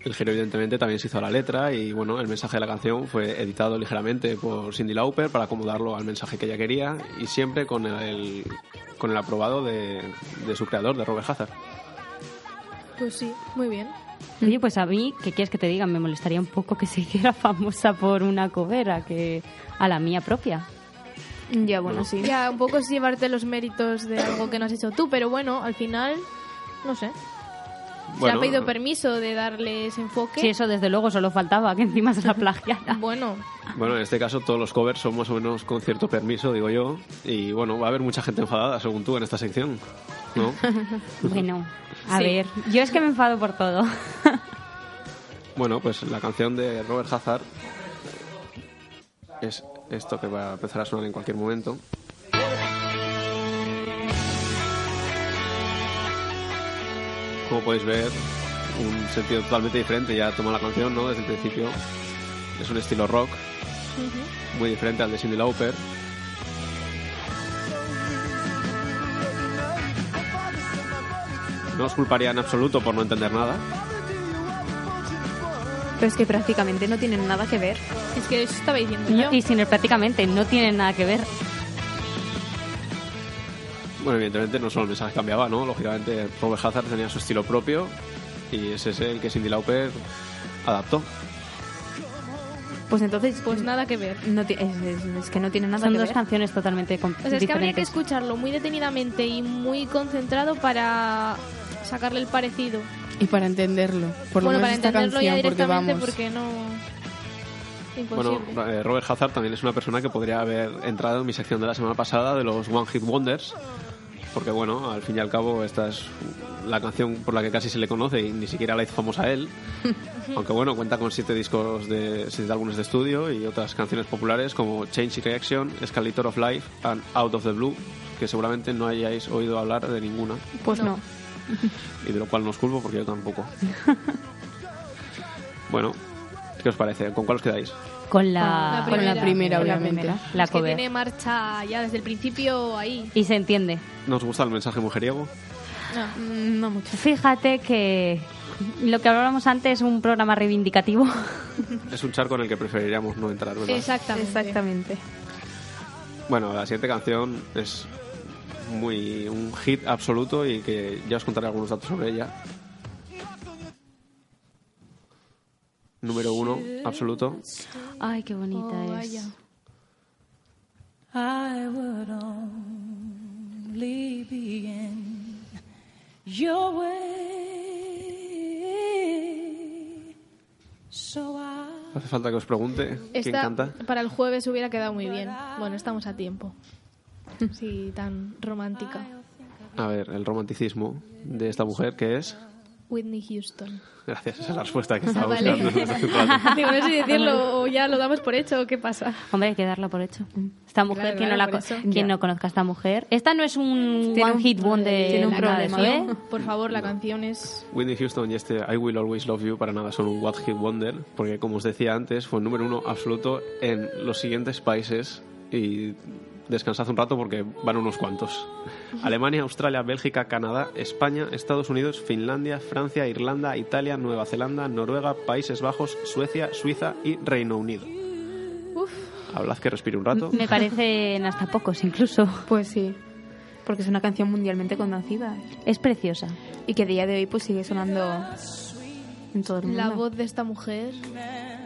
El giro evidentemente también se hizo a la letra y bueno, el mensaje de la canción fue editado ligeramente por Cindy Lauper para acomodarlo al mensaje que ella quería y siempre con el, con el aprobado de, de su creador, de Robert Hazard. Pues sí, muy bien. Oye, pues a mí, ¿qué quieres que te diga? Me molestaría un poco que se hiciera famosa por una cover a, que, a la mía propia. Ya, bueno, sí. Ya, un poco es llevarte los méritos de algo que no has hecho tú, pero bueno, al final, no sé. Se ha pedido permiso de darle ese enfoque. Sí, eso desde luego solo faltaba, que encima se la plagiara. Bueno, Bueno, en este caso todos los covers son más o menos con cierto permiso, digo yo. Y bueno, va a haber mucha gente enfadada, según tú, en esta sección. ¿No? Bueno, a Sí. ver, yo es que me enfado por todo. Bueno, pues la canción de Robert Hazard es esto que va a empezar a sonar en cualquier momento. Como podéis ver, un sentido totalmente diferente ya toma la canción, ¿no? Desde el principio es un estilo rock muy diferente al de Cindy Lauper. No os culparía en absoluto por no entender nada. Pero es que prácticamente no tienen nada que ver. es que eso estaba diciendo yo. Y sin el prácticamente, no tienen nada que ver. Bueno, evidentemente no solo el mensaje cambiaba, ¿no? Lógicamente Robert Hazard tenía su estilo propio y es ese el que Cindy Lauper adaptó. Pues entonces, Pues nada que ver. no es, es- es que no tiene nada Son que dos ver. canciones totalmente O sea, es que habría que escucharlo muy detenidamente y muy concentrado para sacarle el parecido. Y para entenderlo. Por lo bueno, para menos esta entenderlo ya canción, porque vamos. porque no... Bueno, Imposible. eh, Robert Hazard también es una persona que podría haber entrado en mi sección de la semana pasada de los One Hit Wonders. Porque bueno, al fin y al cabo esta es la canción por la que casi se le conoce y ni siquiera la hizo famosa a él. Aunque bueno, cuenta con siete discos de siete álbumes de estudio y otras canciones populares como Change Reaction, Escalator of Life and Out of the Blue, que seguramente no hayáis oído hablar de ninguna Pues no. Y de lo cual no os culpo porque yo tampoco. bueno, ¿qué os parece? ¿Con cuál os quedáis? Con la, Con la primera, con la obviamente. primera, la es que tiene marcha ya desde el principio ahí. Y se entiende. ¿No os gusta el mensaje mujeriego? Mm, No mucho. Fíjate que lo que hablábamos antes es un programa reivindicativo. Es un charco en el que preferiríamos no entrar, ¿verdad? Exactamente. Exactamente. Bueno, la siguiente canción es muy un hit absoluto y que ya os contaré algunos datos sobre ella. Número uno, absoluto. Ay, qué bonita Oh, es. vaya. I would only be in your way. So I Hace falta que os pregunte quién Esta canta. para el jueves hubiera quedado muy bien. Bueno, estamos a tiempo. Sí, tan romántica. A ver, el romanticismo de esta mujer que es. Whitney Houston. Gracias, esa es la respuesta que estaba Vale. buscando. Digo, no sé decirlo o ya lo damos por hecho o qué pasa. Hombre, hay que darla por hecho. Esta mujer, Claro, quien, claro, no, la quien no conozca a esta mujer. Esta no es un Tiene one un- hit wonder. tiene un de. ¿eh? Por favor, la canción es... Whitney Houston y este I Will Always Love You para nada son un What Hit Wonder, porque como os decía antes, fue el número uno absoluto en los siguientes países y descansad un rato porque van unos cuantos. Alemania, Australia, Bélgica, Canadá, España, Estados Unidos, Finlandia, Francia, Irlanda, Italia, Nueva Zelanda, Noruega, Países Bajos, Suecia, Suiza y Reino Unido. Hablad que respire un rato. Me parecen hasta pocos incluso. Pues sí. Porque es una canción mundialmente conocida. Es preciosa. Y que a día de hoy pues sigue sonando en todo el mundo. La voz de esta mujer...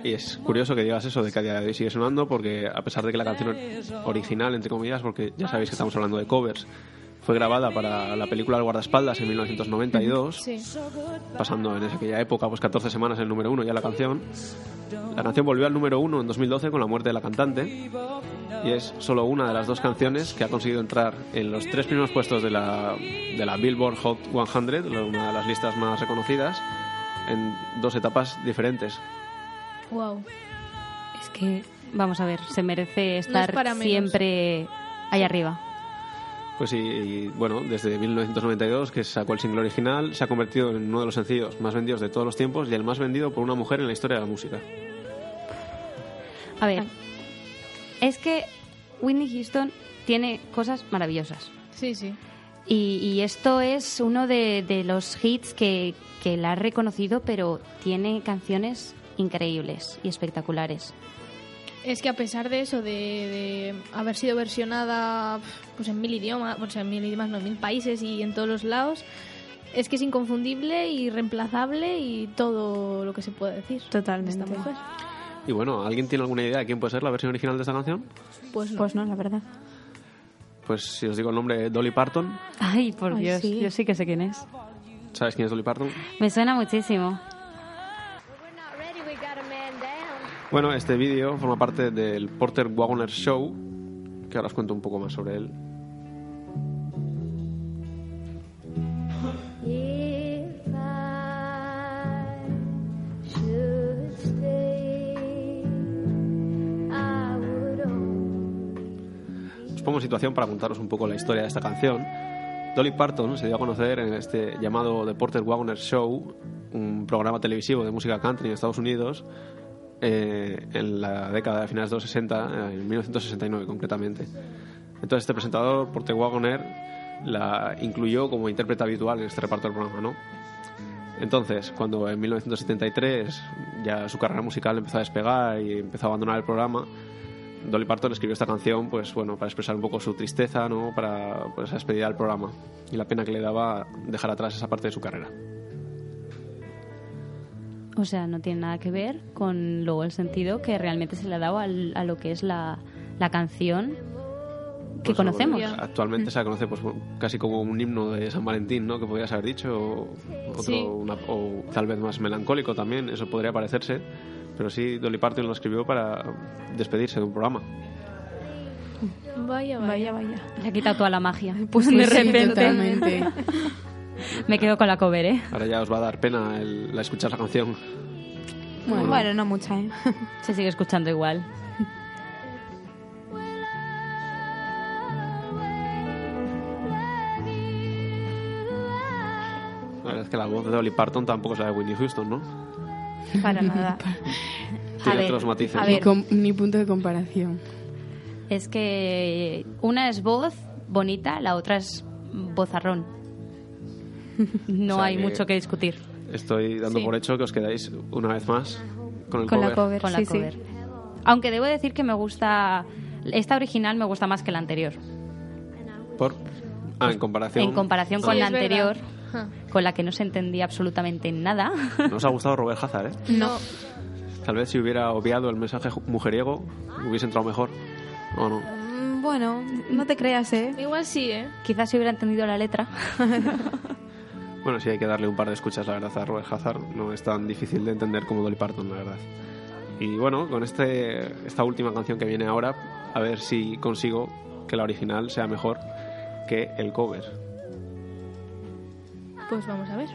Y es curioso que digas eso de que a día de hoy sigue sonando, porque a pesar de que la canción original, entre comillas, porque ya sabéis que estamos hablando de covers, fue grabada para la película El guardaespaldas en 1992, Sí. pasando en aquella época pues 14 semanas en el número uno ya la canción. La canción volvió al número uno en 2012 con la muerte de la cantante y es solo una de las dos canciones que ha conseguido entrar en los tres primeros puestos de la, de la Billboard Hot 100, una de las listas más reconocidas, en dos etapas diferentes. Wow. Es que, vamos a ver, se merece estar siempre ahí arriba. Pues sí, y bueno, desde 1992 que sacó el single original, se ha convertido en uno de los sencillos más vendidos de todos los tiempos y el más vendido por una mujer en la historia de la música. A ver, es que Whitney Houston tiene cosas maravillosas. Sí, sí. Y, y esto es uno de, de los hits que, que la ha reconocido, pero tiene canciones increíbles y espectaculares. Es que a pesar de eso, de, de haber sido versionada pues en mil idiomas, pues en mil idiomas, no, en mil países y en todos los lados, es que es inconfundible y reemplazable y todo lo que se puede decir. Totalmente. de Esta mujer. Y bueno, ¿alguien tiene alguna idea de quién puede ser la versión original de esta canción? Pues no. Pues no, la verdad. Pues si os digo el nombre, Dolly Parton. Ay, por Ay, Dios, sí. yo sí que sé quién es. ¿Sabes quién es Dolly Parton? Me suena muchísimo. Bueno, este vídeo forma parte del Porter Wagoner Show, que ahora os cuento un poco más sobre él. Os pongo en situación para contaros un poco la historia de esta canción. Dolly Parton se dio a conocer en este llamado The Porter Wagoner Show, un programa televisivo de música country en Estados Unidos, eh, en la década de finales de los 60, en 1969 concretamente. Entonces este presentador, Porter Wagoner, la incluyó como intérprete habitual en este reparto del programa, ¿no? Entonces, cuando en 1973 ya su carrera musical empezó a despegar y empezó a abandonar el programa, Dolly Parton escribió esta canción, pues bueno, para expresar un poco su tristeza, ¿no? Para pues, esa despedida del programa y la pena que le daba dejar atrás esa parte de su carrera. O sea, no tiene nada que ver con luego el sentido que realmente se le ha dado al- a lo que es la, la canción que Pues, conocemos. bueno, actualmente se la conoce pues, casi como un himno de San Valentín, ¿no? Que podrías haber dicho, o, otro, Sí. una- o tal vez más melancólico también, eso podría parecerse. Pero sí, Dolly Parton lo escribió para despedirse de un programa. Vaya, vaya. Vaya, vaya. Le ha quitado toda la magia. Pues de sí, repente totalmente. me quedo con la cover, ¿eh? Ahora ya os va a dar pena el, la escuchar la canción. Bueno, bueno, no mucha, ¿eh? Se sigue escuchando igual. La verdad es que la voz de Dolly Parton tampoco es la de Whitney Houston, ¿no? Para nada. Tiene ver, otros matices. a ¿no? Ni, ver. com- ni punto de comparación. Es que una es voz bonita, la otra es vozarrón. No O sea hay que- mucho que discutir Estoy dando Sí. por hecho que os quedáis una vez más con el Con cover. la cover, con la sí, cover. sí. Aunque debo decir que me gusta. Esta original me gusta más que la anterior. Por... Ah, en comparación. En comparación Ah. con la es verdad. Con la que no se entendía absolutamente nada. No os ha gustado Robert Hazard, ¿eh? No. Tal vez si hubiera obviado el mensaje mujeriego, hubiese entrado mejor. ¿O no? Mm, Bueno, no te creas, ¿eh? Igual sí, ¿eh? Quizás si hubiera entendido la letra. Bueno, sí hay que darle un par de escuchas, la verdad, a Robert Hazard. No es tan difícil de entender como Dolly Parton, la verdad. Y bueno, con este, esta última canción que viene ahora, a ver si consigo que la original sea mejor que el cover. Pues vamos a ver.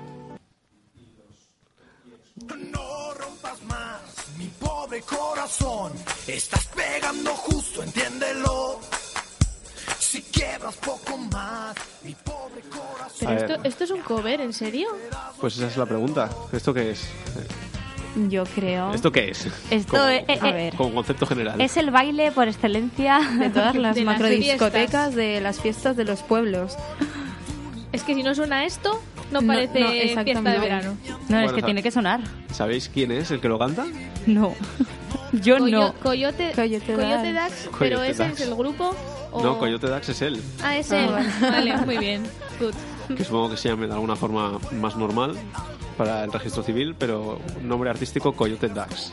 No rompas más, mi pobre corazón. Estás pegando justo, entiéndelo. Si quiebras poco más, mi pobre corazón. Pero A esto, ver. esto es un cover, ¿en serio? Pues esa es la pregunta. ¿Esto qué es? Yo creo. ¿Esto qué es? Esto Como- eh, eh, A eh, ver. Como concepto general. es el baile por excelencia. De todas las De las macrodiscotecas de las fiestas de los pueblos. Es que si no suena esto, no parece no, fiesta de exactamente. verano. No, es que tiene que sonar. ¿Sabéis quién es el que lo canta? No. Yo Coyo- no. Coyote, Coyote Coyote Dax. Dax, pero Coyote ese Dax. es el grupo. O... No, Coyote Dax es él. Ah, es él. vale, muy bien. Good. que supongo que se llame de alguna forma más normal para el registro civil, pero nombre artístico Coyote Dax.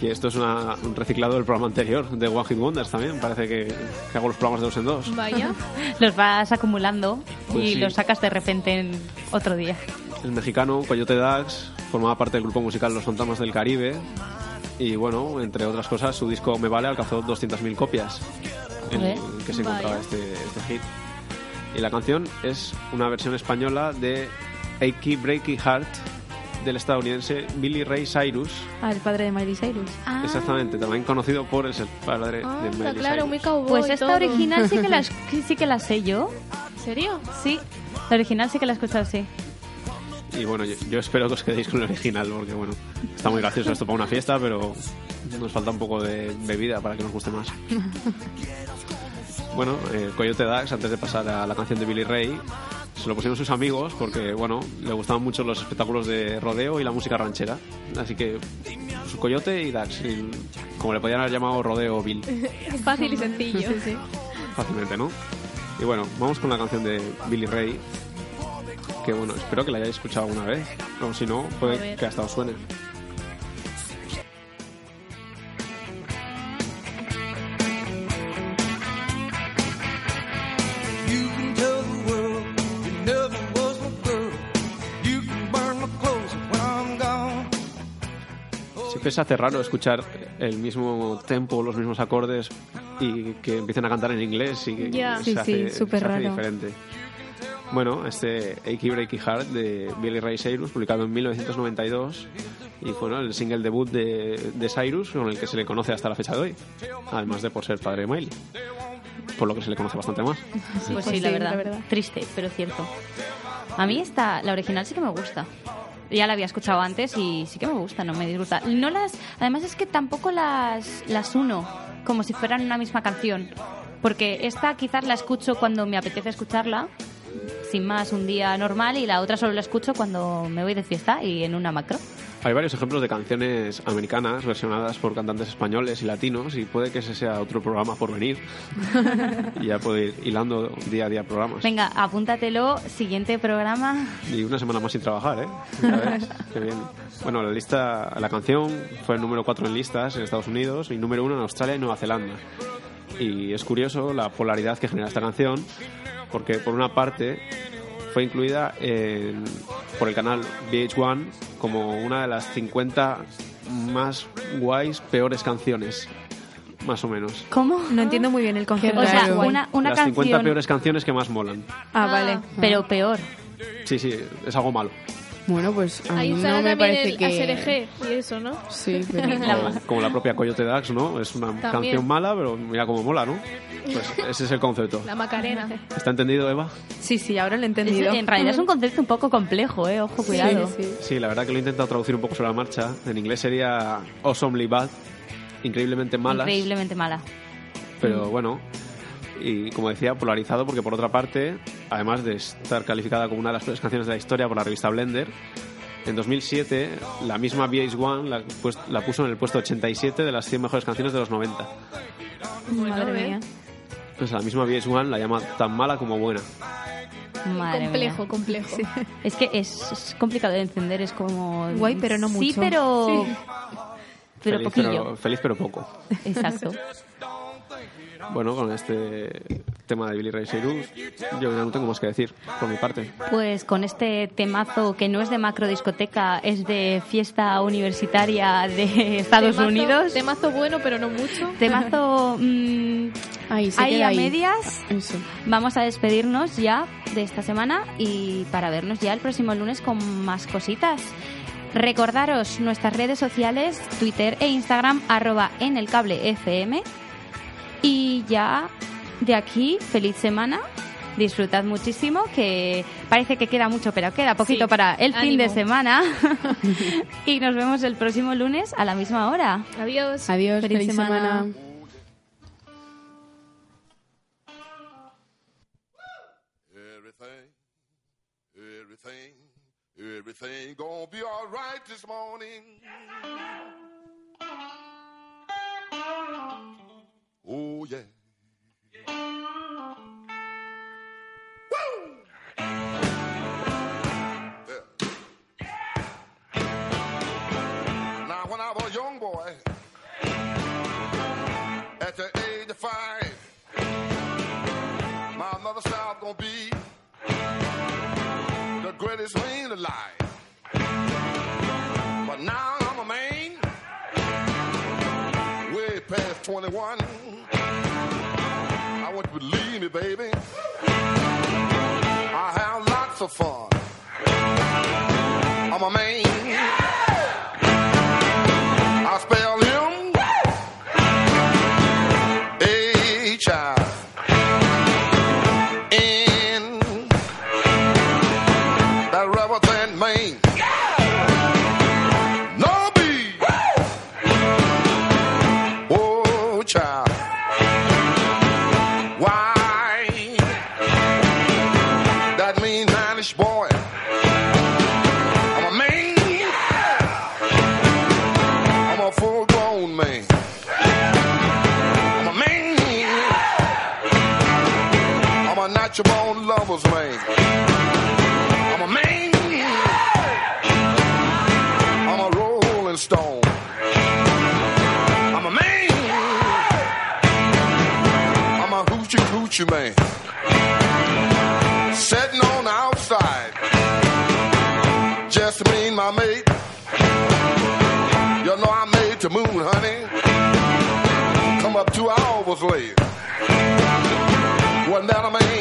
Que esto es una- un reciclado del programa anterior, de One Hit Wonders también. Parece que, que hago los programas de dos en dos. Vaya. Los vas acumulando Pues y sí. los sacas de repente en otro día. El mexicano Coyote Dax formaba parte del grupo musical Los Fantasmas del Caribe. Y bueno, entre otras cosas, su disco Me Vale alcanzó 200.000 copias en el que se encontraba este, este hit. Y la canción es una versión española de Achy Breaky Heart del estadounidense Billy Ray Cyrus. Ah, el padre de Miley Cyrus. Exactamente, también conocido por el padre Ah, de Miley claro, Cyrus. muy cowboy. Pues esta todo. original sí que, la, sí que la sé yo. ¿En serio? Sí, la original sí que la he escuchado, sí. Y bueno, yo, yo espero que os quedéis con el original, porque bueno, está muy gracioso esto para una fiesta, pero nos falta un poco de bebida para que nos guste más. Bueno, eh, Coyote Dax, antes de pasar a la canción de Billy Ray, se lo pusieron sus amigos porque, bueno, le gustaban mucho los espectáculos de rodeo y la música ranchera. Así que, su Coyote y Dax, y como le podían haber llamado Rodeo Bill, Fácil y sencillo. fácilmente, ¿no? Y bueno, vamos con la canción de Billy Ray. que bueno, espero que la hayáis escuchado alguna vez. O si no, puede que hasta os suene. Siempre se hace raro escuchar el mismo tempo, los mismos acordes y que empiecen a cantar en inglés y que Ya. se Sí, sí, hace, súper se hace raro. diferente. Bueno, este Achy Breaky Heart de Billy Ray Cyrus, publicado en 1992, y fue ¿no? el single debut de, de Cyrus, con el que se le conoce hasta la fecha de hoy, además de por ser padre de Miley, por lo que se le conoce bastante más. pues, pues sí, sí, la, verdad. la verdad. Triste, pero cierto. A mí esta, la original sí que me gusta. Ya la había escuchado antes y sí que me gusta, no me disgusta. No las, además es que tampoco las, las uno como si fueran una misma canción. Porque esta quizás la escucho cuando me apetece escucharla, sin más, un día normal, y la otra solo la escucho cuando me voy de fiesta y en una macro. Hay varios ejemplos de canciones americanas versionadas por cantantes españoles y latinos y puede que ese sea otro programa por venir. y ya puedo ir hilando día a día programas. Venga, apúntatelo, siguiente programa. Y una semana más sin trabajar, ¿eh? Ya ves, qué bien. Bueno, la lista, la canción fue el número 4 en listas en Estados Unidos y número 1 en Australia y Nueva Zelanda. Y es curioso la polaridad que genera esta canción, porque por una parte fue incluida en- por el canal VH1 como una de las 50 más guays, peores canciones, más o menos. ¿Cómo? No entiendo muy bien el concepto. O sea, Claro. una, una las 50 canción, peores canciones que más molan. Ah, vale. pero peor. Sí, sí, es algo malo. Bueno, pues a Ahí mí no me parece el que... ASRG y eso, ¿no? Sí, pero... como, como la propia Coyote Dax, ¿no? Es una También. canción mala, pero mira cómo mola, ¿no? Pues ese es el concepto. La Macarena. ¿Está entendido, Eva? Sí, sí, ahora lo he Es- entendido. en realidad es un concepto un poco complejo, ¿eh? Ojo, cuidado. Sí, sí. Sí, la verdad que lo he intentado traducir un poco sobre la marcha. En inglés sería awesomely bad, increíblemente malas. Increíblemente mala. Pero Mm. bueno, y como decía, polarizado porque por otra parte, además de estar calificada como una de las peores canciones de la historia por la revista Blender, en 2007 la misma VH1 la, pues- la puso en el puesto 87 de las 100 mejores canciones de los 90. Madre mía. Pues la misma VH1 la llama tan mala como buena. Madre complejo, mía. complejo. Es que es, es complicado de encender, es como... Guay, pero no Sí, mucho. pero... Pero feliz, poquillo. pero, feliz pero poco. Exacto. Bueno, con este tema de Billy Ray Cyrus, yo ya no tengo más que decir por mi parte. Pues con este temazo que no es de macro discoteca, es de fiesta universitaria de Estados Temazo- Unidos. Temazo bueno, pero no mucho. Temazo mm, Ahí, se ahí queda a ahí. medias. Eso. Vamos a despedirnos ya de esta semana y para vernos ya el próximo lunes con más cositas. Recordaros nuestras redes sociales, Twitter e Instagram, arroba en el cable FM. Y ya de aquí, feliz semana. Disfrutad muchísimo, que parece que queda mucho, pero queda poquito Sí, para el fin de semana. y nos vemos el próximo lunes a la misma hora. Adiós. Adiós, Feliz feliz, semana. semana. Everything, everything, everything gonna be all right this morning. Oh yeah. At the age of five, my mother said I was gonna be the greatest man alive. But now I'm a man, way past 21. Me, baby. I have lots of fun. I'm a lover's man. I'm I'm a man. I'm a rolling stone. I'm a man. I'm a hoochie coochie man. Sitting on the outside. Just me and my mate. You know I made the moon, honey. Come up two hours late. Wasn't that a man?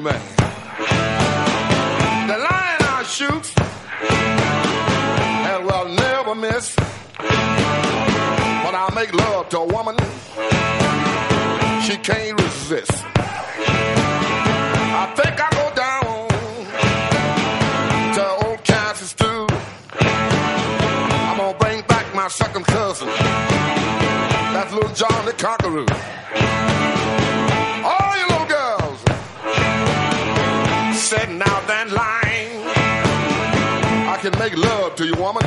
Man. The lion I shoot and will never miss. When I make love to a woman, she can't resist. I think I go down to old Kansas too. I'm gonna bring back my second cousin. That's little John the Conqueror. Sitting out that line. I can make love to you, woman,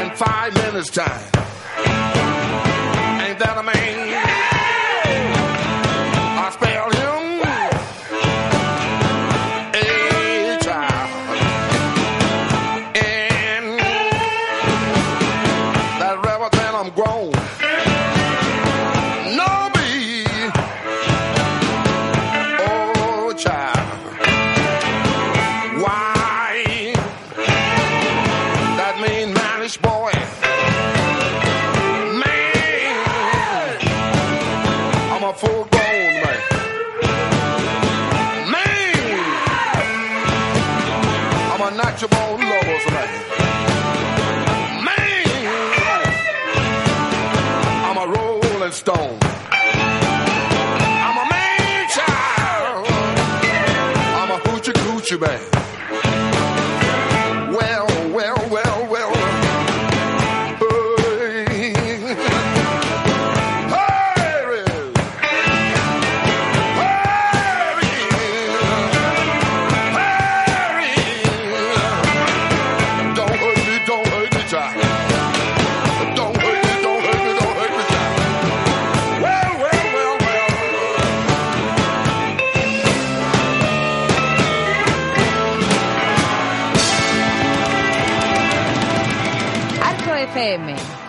in five minutes time. Ain't that a man? too bad.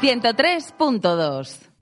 103.2